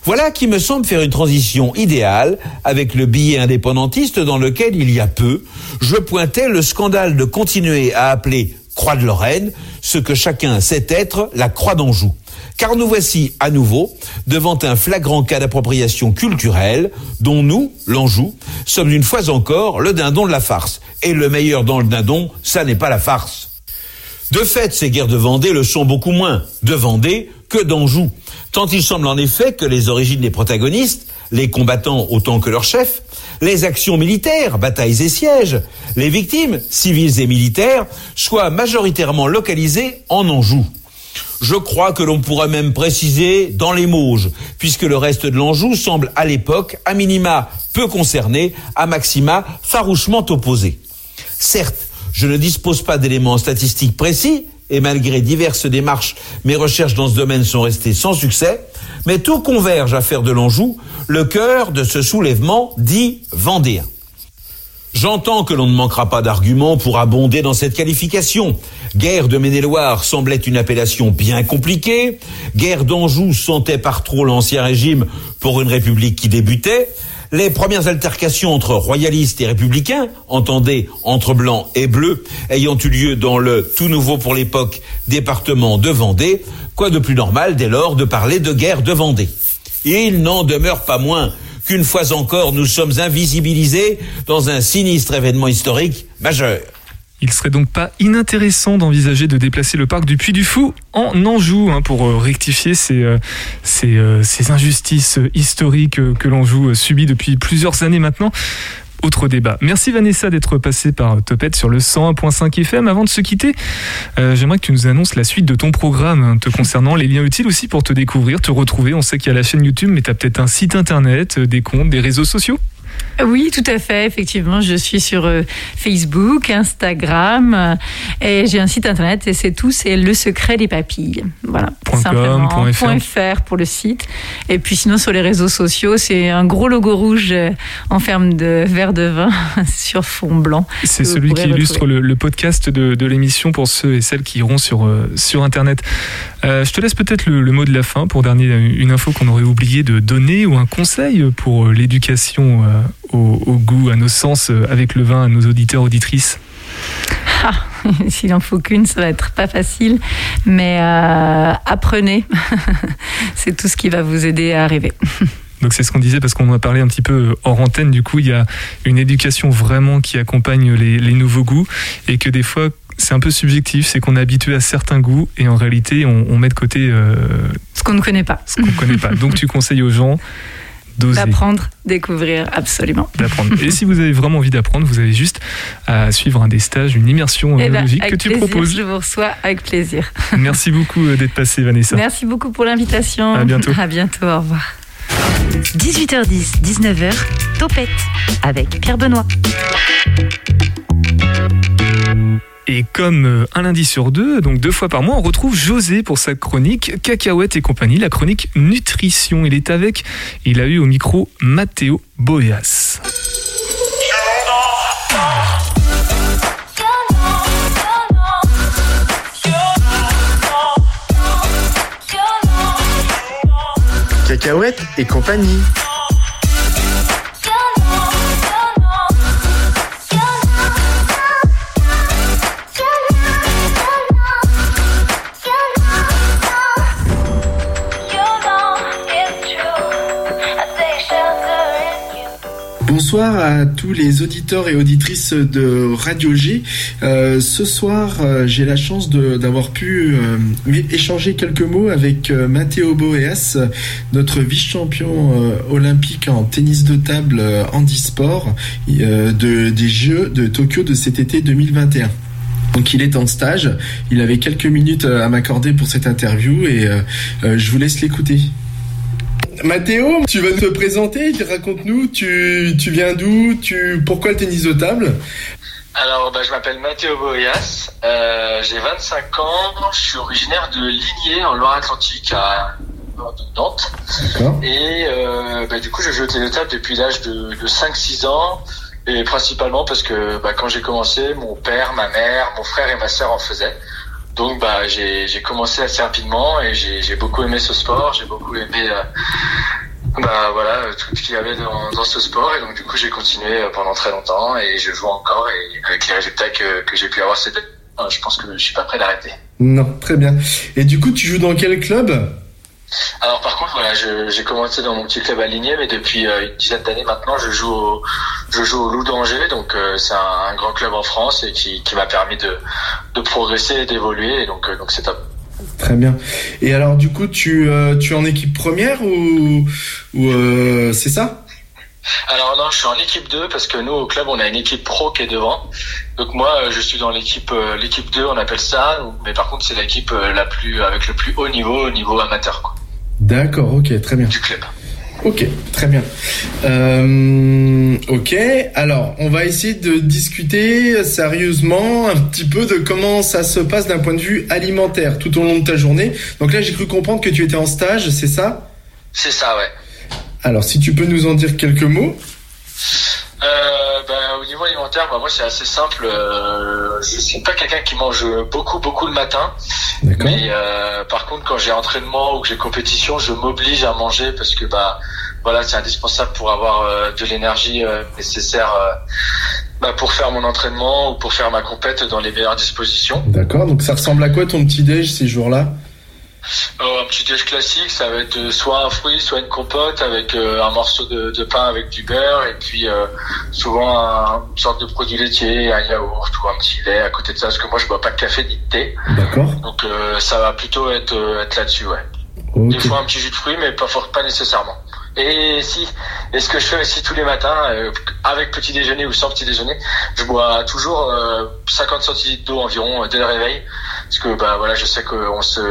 Voilà qui me semble faire une transition idéale avec le billet indépendantiste dans lequel, il y a peu, je pointais le scandale de continuer à appeler Croix de Lorraine ce que chacun sait être la Croix d'Anjou. Car nous voici à nouveau devant un flagrant cas d'appropriation culturelle dont nous, l'Anjou, sommes une fois encore le dindon de la farce. Et le meilleur dans le dindon, ça n'est pas la farce. De fait, ces guerres de Vendée le sont beaucoup moins de Vendée que d'Anjou, tant il semble en effet que les origines des protagonistes, les combattants autant que leurs chefs, les actions militaires, batailles et sièges, les victimes, civiles et militaires, soient majoritairement localisées en Anjou. Je crois que l'on pourrait même préciser dans les Mauges, puisque le reste de l'Anjou semble à l'époque, à minima, peu concerné, à maxima, farouchement opposé. Certes, je ne dispose pas d'éléments statistiques précis, et malgré diverses démarches, mes recherches dans ce domaine sont restées sans succès, mais tout converge à faire de l'Anjou le cœur de ce soulèvement dit vendéen. J'entends que l'on ne manquera pas d'arguments pour abonder dans cette qualification. Guerre de Maine-et-Loire semblait une appellation bien compliquée. Guerre d'Anjou sentait par trop l'ancien régime pour une république qui débutait. Les premières altercations entre royalistes et républicains, entendez entre blancs et bleus, ayant eu lieu dans le tout nouveau pour l'époque département de Vendée, quoi de plus normal dès lors de parler de guerre de Vendée? Il n'en demeure pas moins qu'une fois encore nous sommes invisibilisés dans un sinistre événement historique majeur. Il serait donc pas inintéressant d'envisager de déplacer le parc du Puy du Fou en Anjou hein, pour euh, rectifier ces, euh, ces, euh, ces injustices historiques que l'Anjou subit depuis plusieurs années maintenant. Autre débat. Merci Vanessa d'être passée par Topette sur le 101.5 FM. Avant de se quitter, euh, j'aimerais que tu nous annonces la suite de ton programme hein, te concernant, les liens utiles aussi pour te découvrir, te retrouver. On sait qu'il y a la chaîne YouTube, mais tu as peut-être un site internet, euh, des comptes, des réseaux sociaux Oui, tout à fait. Effectivement, je suis sur euh, Facebook, Instagram euh, et j'ai un site internet et c'est tout, c'est le secret des papilles. Voilà, Point simplement. com, point fr. Pour le site. Et puis sinon sur les réseaux sociaux, c'est un gros logo rouge euh, en forme de verre de vin [LAUGHS] sur fond blanc. C'est celui qui illustre le, le podcast de, de l'émission pour ceux et celles qui iront sur, euh, sur Internet. Euh, je te laisse peut-être le, le mot de la fin pour dernier une info qu'on aurait oublié de donner ou un conseil pour euh, l'éducation euh, au, au goût, à nos sens euh, avec le vin, à nos auditeurs, auditrices. Ah, [LAUGHS] S'il en faut qu'une, ça va être pas facile, mais euh, apprenez. [LAUGHS] c'est tout ce qui va vous aider à arriver. [LAUGHS] Donc c'est ce qu'on disait parce qu'on en a parlé un petit peu hors antenne. Du coup, il y a une éducation vraiment qui accompagne les, les nouveaux goûts et que des fois c'est un peu subjectif, c'est qu'on est habitué à certains goûts et en réalité on, on met de côté euh, Ce qu'on ne connaît pas. ce qu'on connaît pas. Donc tu [LAUGHS] conseilles aux gens d'oser. D'apprendre, découvrir, absolument. d'apprendre. Et [LAUGHS] si vous avez vraiment envie d'apprendre, vous avez juste à suivre un des stages, une immersion Eh ben, œnologique que avec tu plaisir, proposes. Je vous reçois avec plaisir. [LAUGHS] Merci beaucoup euh, d'être passé, Vanessa. Merci beaucoup pour l'invitation. À bientôt. À bientôt, au revoir. 18h10, 19h, Topette avec Pierre Benoît. Et comme euh, un lundi sur deux, donc deux fois par mois, on retrouve José pour sa chronique Cacahuètes et compagnie, la chronique nutrition. Il est avec, il a eu au micro Matteo Boyas. Cacahuètes et compagnie. Bonsoir à tous les auditeurs et auditrices de Radio G. Euh, ce soir, euh, j'ai la chance d'avoir pu euh, échanger quelques mots avec Matteo Boeas, notre vice-champion olympique en tennis de table handisport de, des Jeux de Tokyo de cet été 2021. Donc il est en stage, il avait quelques minutes à m'accorder pour cette interview et je vous laisse l'écouter. Mathéo, tu vas te présenter, raconte-nous, tu, tu viens d'où, tu, pourquoi le tennis de table? Alors, bah, je m'appelle Mathéo Boyas, euh, j'ai 25 ans, je suis originaire de Ligné, en Loire-Atlantique, à Nantes. Et euh, bah, du coup, je joue au tennis de table depuis l'âge de, de 5-6 ans, et principalement parce que bah, quand j'ai commencé, mon père, ma mère, mon frère et ma sœur en faisaient. Donc bah, j'ai commencé assez rapidement et j'ai j'ai beaucoup aimé ce sport, j'ai beaucoup aimé euh, bah voilà tout ce qu'il y avait dans, dans ce sport et donc du coup j'ai continué euh, pendant très longtemps et je joue encore et avec les résultats que, que j'ai pu avoir deux, euh, je pense que je suis pas prêt d'arrêter. Non, très bien. Et du coup, tu joues dans quel club? Alors par contre voilà j'ai commencé dans mon petit club aligné mais depuis euh, une dizaine d'années maintenant je joue au, je joue au Loup d'Angers donc euh, c'est un, grand club en France et qui, m'a permis de, progresser et d'évoluer donc euh, donc c'est top. Très bien. Et alors, du coup, tu, tu es en équipe première ou, ou c'est ça? Alors non, je suis en équipe 2 parce que nous au club on a une équipe pro qui est devant. Donc moi euh, je suis dans l'équipe euh, l'équipe 2 on appelle ça, mais par contre c'est l'équipe euh, la plus avec le plus haut niveau au niveau amateur quoi, D'accord, ok, très bien. du club. Ok, très bien. Euh, ok, alors on va essayer de discuter sérieusement un petit peu de comment ça se passe d'un point de vue alimentaire tout au long de ta journée. Donc là, j'ai cru comprendre que tu étais en stage, c'est ça? C'est ça ouais. Alors si tu peux nous en dire quelques mots. Euh, ben, au niveau alimentaire, bah, moi c'est assez simple. Euh, je suis pas quelqu'un qui mange beaucoup beaucoup le matin, mais euh, par contre quand j'ai entraînement ou que j'ai compétition, je m'oblige à manger parce que bah voilà c'est indispensable pour avoir euh, de l'énergie nécessaire bah, pour faire mon entraînement ou pour faire ma compète dans les meilleures dispositions. D'accord, donc ça ressemble à quoi ton petit déj ces jours-là? Un petit déj classique, ça va être euh, soit un fruit, soit une compote avec euh, un morceau de, de pain avec du beurre et puis euh, souvent un- une sorte de produit laitier, un yaourt ou un petit lait à côté de ça parce que moi je bois pas de café ni de thé. D'accord. Donc ça va plutôt être, être là-dessus, ouais. Des fois un petit jus de fruits mais pas pas nécessairement. Et si, et ce que je fais aussi tous les matins, euh, avec petit déjeuner ou sans petit déjeuner, je bois toujours euh, 50 centilitres d'eau environ euh, dès le réveil, parce que bah voilà, je sais qu'on se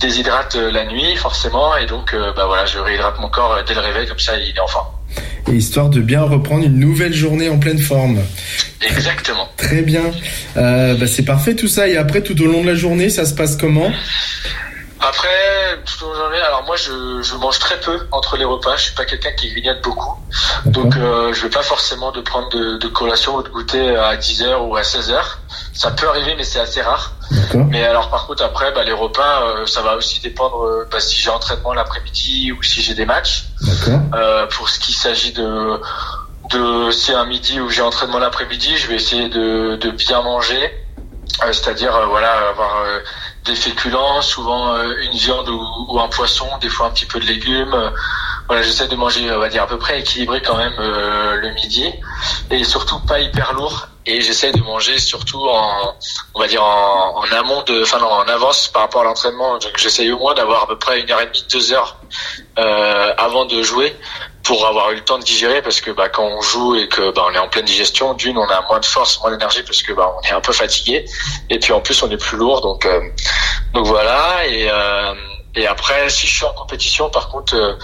déshydrate euh, la nuit forcément, et donc euh, bah voilà, je réhydrate mon corps euh, dès le réveil, comme ça il est en forme. Et histoire de bien reprendre une nouvelle journée en pleine forme. Exactement. Très bien. Euh, bah, c'est parfait tout ça. Et après, tout au long de la journée, ça se passe comment? Après, alors moi je, je mange très peu entre les repas, je suis pas quelqu'un qui grignote beaucoup. Donc euh, je vais pas forcément de prendre de, de collation ou de goûter à 10h ou à 16h. Ça peut arriver mais c'est assez rare. Mais alors par contre après bah, les repas euh, ça va aussi dépendre euh, bah, si j'ai entraînement l'après-midi ou si j'ai des matchs. Euh, pour ce qui s'agit de de si un midi où j'ai entraînement l'après-midi, je vais essayer de, de bien manger, Euh, c'est-à-dire voilà avoir euh, des féculents, souvent euh, une viande ou, ou un poisson, des fois un petit peu de légumes. Voilà, j'essaie de manger, on va dire à peu près équilibré quand même euh, le midi. Et surtout pas hyper lourd. Et j'essaie de manger surtout en, on va dire en, en amont de, enfin non, en avance par rapport à l'entraînement. J'essaie au moins d'avoir à peu près une heure et demie, deux heures euh, avant de jouer pour avoir eu le temps de digérer. Parce que bah, quand on joue et que bah, on est en pleine digestion, d'une on a moins de force, moins d'énergie parce que bah, on est un peu fatigué. Et puis en plus on est plus lourd. Donc euh, donc voilà. Et euh, et après si je suis en compétition par contre euh,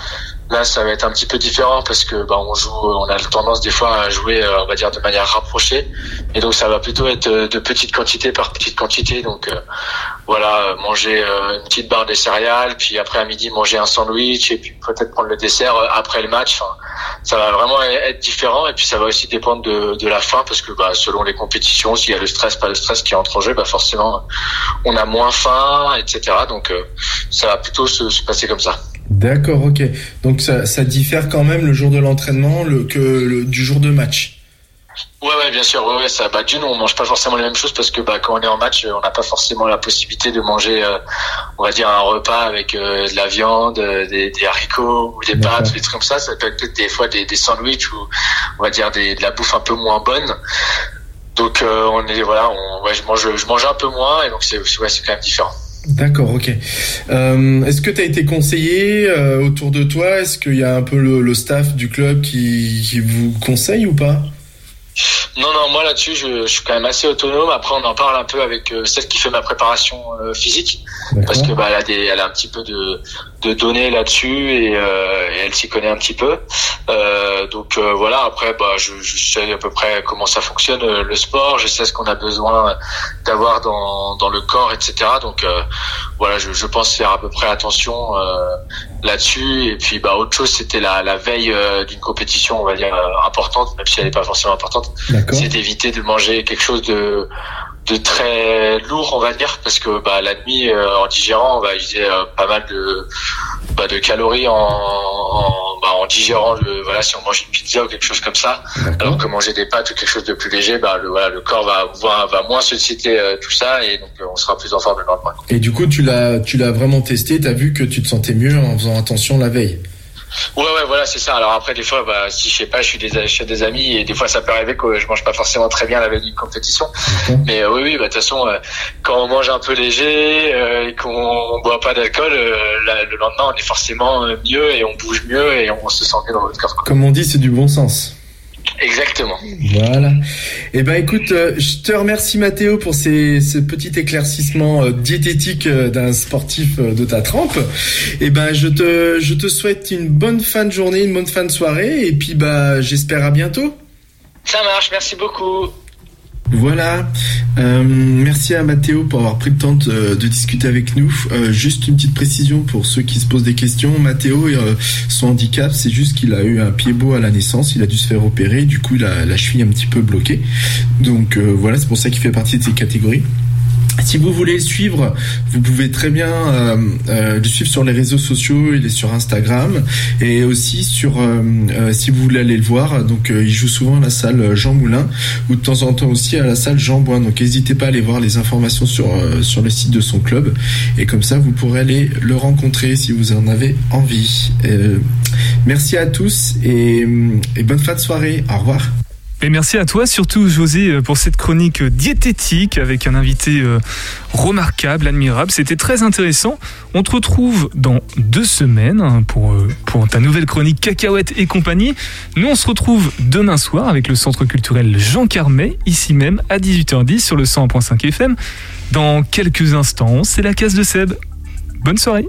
là ça va être un petit peu différent parce que bah, on joue on a tendance des fois à jouer euh, on va dire de manière rapprochée. Et donc ça va plutôt être de petite quantité par petite quantité donc euh, voilà euh, manger euh, une petite barre de céréales puis après à midi manger un sandwich et puis peut-être prendre le dessert après le match. Enfin, ça va vraiment être différent et puis ça va aussi dépendre de, de la faim parce que bah, selon les compétitions s'il y a le stress pas le stress qui entre en jeu bah forcément on a moins faim etc donc euh, ça va plutôt se, se passer comme ça D'accord, ok. Donc ça, ça diffère quand même le jour de l'entraînement le, que le, du jour de match. Ouais, ouais, bien sûr. Ouais, ouais, ça. Bah, d'une, on mange pas forcément les mêmes choses parce que bah, quand on est en match, on n'a pas forcément la possibilité de manger, euh, on va dire, un repas avec euh, de la viande, euh, des, des haricots ou des pâtes, ou des trucs comme ça. Ça peut être des fois des, des sandwichs ou on va dire des, de la bouffe un peu moins bonne. Donc euh, on est voilà, on, ouais, je mange, je mange un peu moins et donc c'est ouais, c'est quand même différent. D'accord, ok. Euh, Est-ce que tu as été conseillé euh, autour de toi? Est-ce qu'il y a un peu le, le staff du club qui, qui vous conseille ou pas? Non, non, moi là-dessus, je, je suis quand même assez autonome. Après, on en parle un peu avec euh, celle qui fait ma préparation euh, physique, parce que bah, elle a des, elle a un petit peu de, de données là-dessus et, euh, et elle s'y connaît un petit peu. Euh, donc euh, voilà. Après, bah, je, je sais à peu près comment ça fonctionne euh, le sport. Je sais ce qu'on a besoin d'avoir dans, dans le corps, etc. Donc euh, voilà, je, je pense faire à peu près attention euh, là-dessus. Et puis, bah, autre chose, c'était la, la veille euh, d'une compétition, on va dire euh, importante, même si elle n'est pas forcément importante. C'est d'éviter de manger quelque chose de de très lourd, on va dire, parce que bah, la nuit, euh, en digérant, on va utiliser euh, pas mal de bah, de calories en, en, bah, en digérant le voilà si on mange une pizza ou quelque chose comme ça alors que manger des pâtes ou quelque chose de plus léger bah le voilà le corps va va, va moins solliciter euh, tout ça et donc euh, on sera plus en forme le lendemain Et du coup, tu l'as, tu l'as vraiment testé. T'as vu que tu te sentais mieux en faisant attention la veille? Ouais, ouais, voilà, c'est ça. Alors après, des fois, bah, si je sais pas, je suis des, chez des amis et des fois, ça peut arriver que je mange pas forcément très bien la veille d'une compétition. Mais euh, oui, oui, bah, de toute façon, euh, quand on mange un peu léger euh, et qu'on boit pas d'alcool, le lendemain, on est forcément mieux et on bouge mieux et on se sent mieux dans notre corps. quoi. Comme on dit, c'est du bon sens. Exactement. Voilà. Eh ben écoute, euh, je te remercie Mathéo pour ces, ce petit éclaircissement euh, diététique euh, d'un sportif de ta trempe. Eh ben je te, je te souhaite une bonne fin de journée, une bonne fin de soirée, et puis bah j'espère à bientôt. Ça marche, merci beaucoup. Voilà. Euh, merci à Mathéo pour avoir pris le temps de, discuter avec nous. Euh, juste une petite précision pour ceux qui se posent des questions. Mathéo, euh, son handicap, c'est juste qu'il a eu un pied beau à la naissance. Il a dû se faire opérer. Du coup, il a la cheville un petit peu bloquée. Donc euh, voilà, c'est pour ça qu'il fait partie de ces catégories. Si vous voulez le suivre, vous pouvez très bien euh, euh, le suivre sur les réseaux sociaux. Il est sur Instagram et aussi sur. euh, si vous voulez aller le voir, donc il joue souvent à la salle Jean Moulin ou de temps en temps aussi à la salle Jean Boin. Donc n'hésitez pas à aller voir les informations sur sur le site de son club et comme ça vous pourrez aller le rencontrer si vous en avez envie. Merci à tous et, et bonne fin de soirée. Au revoir. Et merci à toi, surtout José, euh, pour cette chronique euh, diététique avec un invité euh, remarquable, admirable. C'était très intéressant. On te retrouve dans deux semaines hein, pour, pour ta nouvelle chronique Cacahuètes et compagnie. Nous, on se retrouve demain soir avec le Centre culturel Jean Carmet, ici même à 18h10 sur le 100.5 FM. Dans quelques instants, c'est la case de Seb. Bonne soirée.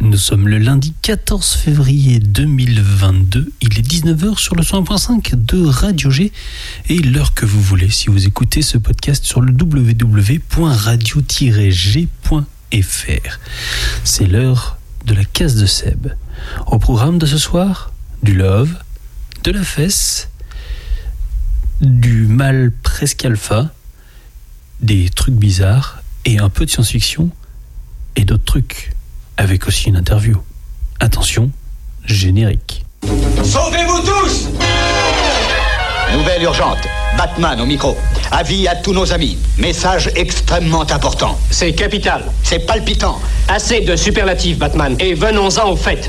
Nous sommes le lundi 14 février 2022. Il est 19h sur le 101.5 de Radio G et l'heure que vous voulez si vous écoutez ce podcast sur le www.radio-g.fr. C'est l'heure de la case de Seb. Au programme de ce soir, du love, de la fesse, du mal presque alpha, des trucs bizarres et un peu de science-fiction et d'autres trucs, avec aussi une interview. Attention, générique. Sauvez-vous tous Nouvelle urgente. Batman au micro. Avis à tous nos amis. Message extrêmement important. C'est capital. C'est palpitant. Assez de superlatifs, Batman. Et venons-en au fait.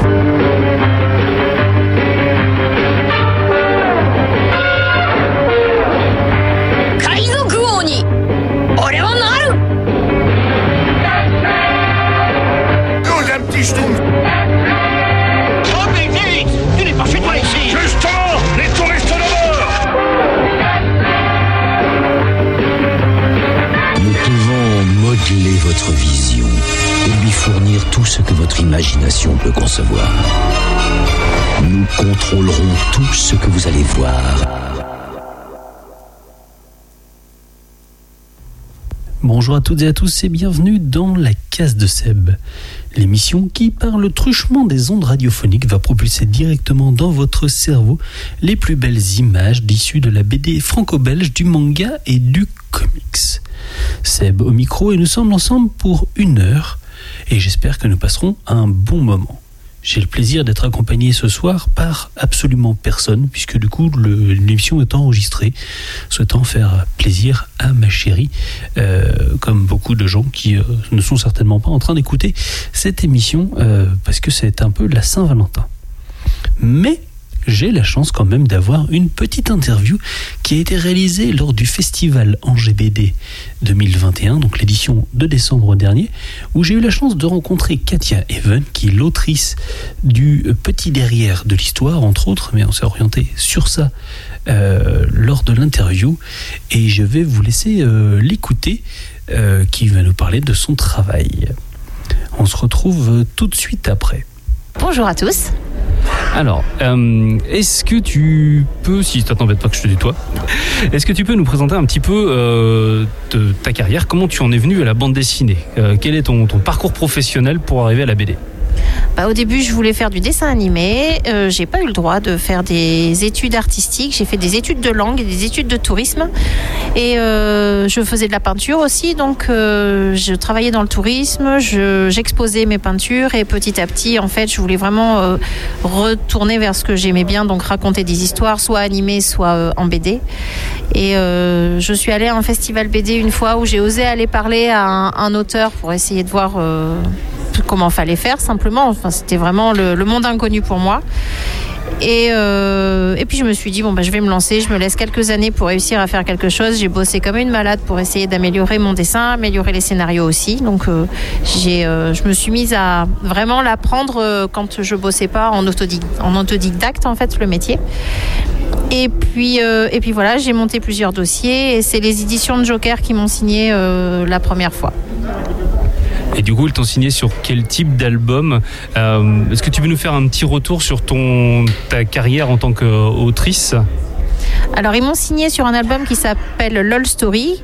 Tout ce que votre imagination peut concevoir. Nous contrôlerons tout ce que vous allez voir. Bonjour à toutes et à tous et bienvenue dans la case de Seb, l'émission qui, par le truchement des ondes radiophoniques, va propulser directement dans votre cerveau les plus belles images issues de la BD franco-belge, du manga et du comics. Seb au micro et nous sommes ensemble pour une heure et j'espère que nous passerons un bon moment. J'ai le plaisir d'être accompagné ce soir par absolument personne, puisque du coup l'émission est enregistrée, souhaitant faire plaisir à ma chérie, euh, comme beaucoup de gens qui euh, ne sont certainement pas en train d'écouter cette émission, euh, parce que c'est un peu la Saint-Valentin. Mais j'ai la chance quand même d'avoir une petite interview qui a été réalisée lors du festival NGBD 2021, donc l'édition de décembre dernier, où j'ai eu la chance de rencontrer Katia Even, qui est l'autrice du Petit Derrière de l'Histoire, entre autres, mais on s'est orienté sur ça euh, lors de l'interview, et je vais vous laisser euh, l'écouter, euh, qui va nous parler de son travail. On se retrouve tout de suite après. Bonjour à tous. Alors, euh, est-ce que tu peux, si ça t'embête pas que je te tutoie, est-ce que tu peux nous présenter un petit peu euh, ta carrière? Comment tu en es venu à la bande dessinée? Euh, Quel est ton parcours professionnel pour arriver à la BD Bah, au début, je voulais faire du dessin animé. Euh, j'ai pas eu le droit de faire des études artistiques. J'ai fait des études de langue et des études de tourisme. Et euh, je faisais de la peinture aussi. Donc, euh, je travaillais dans le tourisme. je- J'exposais mes peintures. Et petit à petit, en fait, je voulais vraiment euh, retourner vers ce que j'aimais bien. Donc, raconter des histoires, soit animées, soit en BD. Et je suis allée à un festival BD une fois où j'ai osé aller parler à un auteur pour essayer de voir comment fallait faire simplement. Enfin, c'était vraiment le, monde inconnu pour moi. Et, euh, et puis je me suis dit, bon, bah, je vais me lancer, je me laisse quelques années pour réussir à faire quelque chose. J'ai bossé comme une malade pour essayer d'améliorer mon dessin, améliorer les scénarios aussi. Donc euh, euh, je me suis mise à vraiment l'apprendre quand je bossais pas en, autodic- en autodidacte, en fait, le métier. Et puis, et puis voilà, j'ai monté plusieurs dossiers et c'est les éditions de Joker qui m'ont signé la première fois. Et du coup, ils t'ont signé sur quel type d'album Euh, Est-ce que tu peux nous faire un petit retour sur ton, ta carrière en tant qu'autrice? Alors ils m'ont signé sur un album qui s'appelle LOL Story,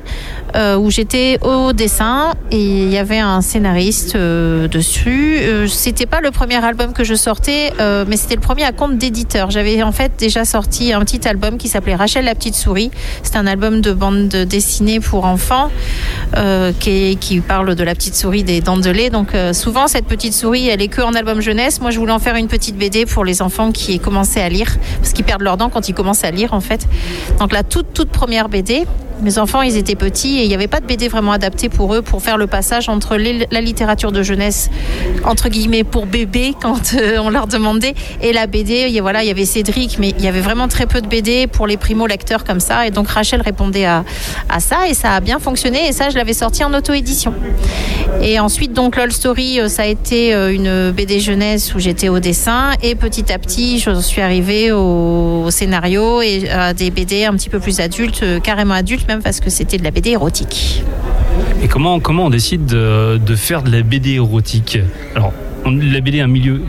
euh, où j'étais au dessin et il y avait un scénariste euh, dessus. Euh, c'était pas le premier album que je sortais, euh, mais c'était le premier à compte d'éditeur. J'avais en fait déjà sorti un petit album qui s'appelait Rachel la petite souris. C'est un album de bande dessinée pour enfants qui, qui parle de la petite souris des dents de lait. Donc souvent cette petite souris, elle est que en album jeunesse. Moi, je voulais en faire une petite BD pour les enfants qui commençaient à lire, parce qu'ils perdent leurs dents quand ils commencent à lire en fait. Donc la toute toute première BD. Mes enfants, ils étaient petits et il n'y avait pas de BD vraiment adapté pour eux pour faire le passage entre la littérature de jeunesse, entre guillemets, pour bébé [LAUGHS] quand euh, on leur demandait, et la BD. A- voilà, il y avait Cédric, mais il y avait vraiment très peu de BD pour les primo-lecteurs comme ça. Et donc Rachel répondait à, ça et ça a bien fonctionné. Et ça, je l'avais sorti en auto-édition. Et ensuite, donc, LOL Story, euh, ça a été euh, une BD jeunesse où j'étais au dessin. Et petit à petit, je suis arrivée au, scénario et à des BD un petit peu plus adultes, carrément adultes même parce que c'était de la BD Et comment, comment on décide de, faire de la BD érotique? Alors, la BD est un milieu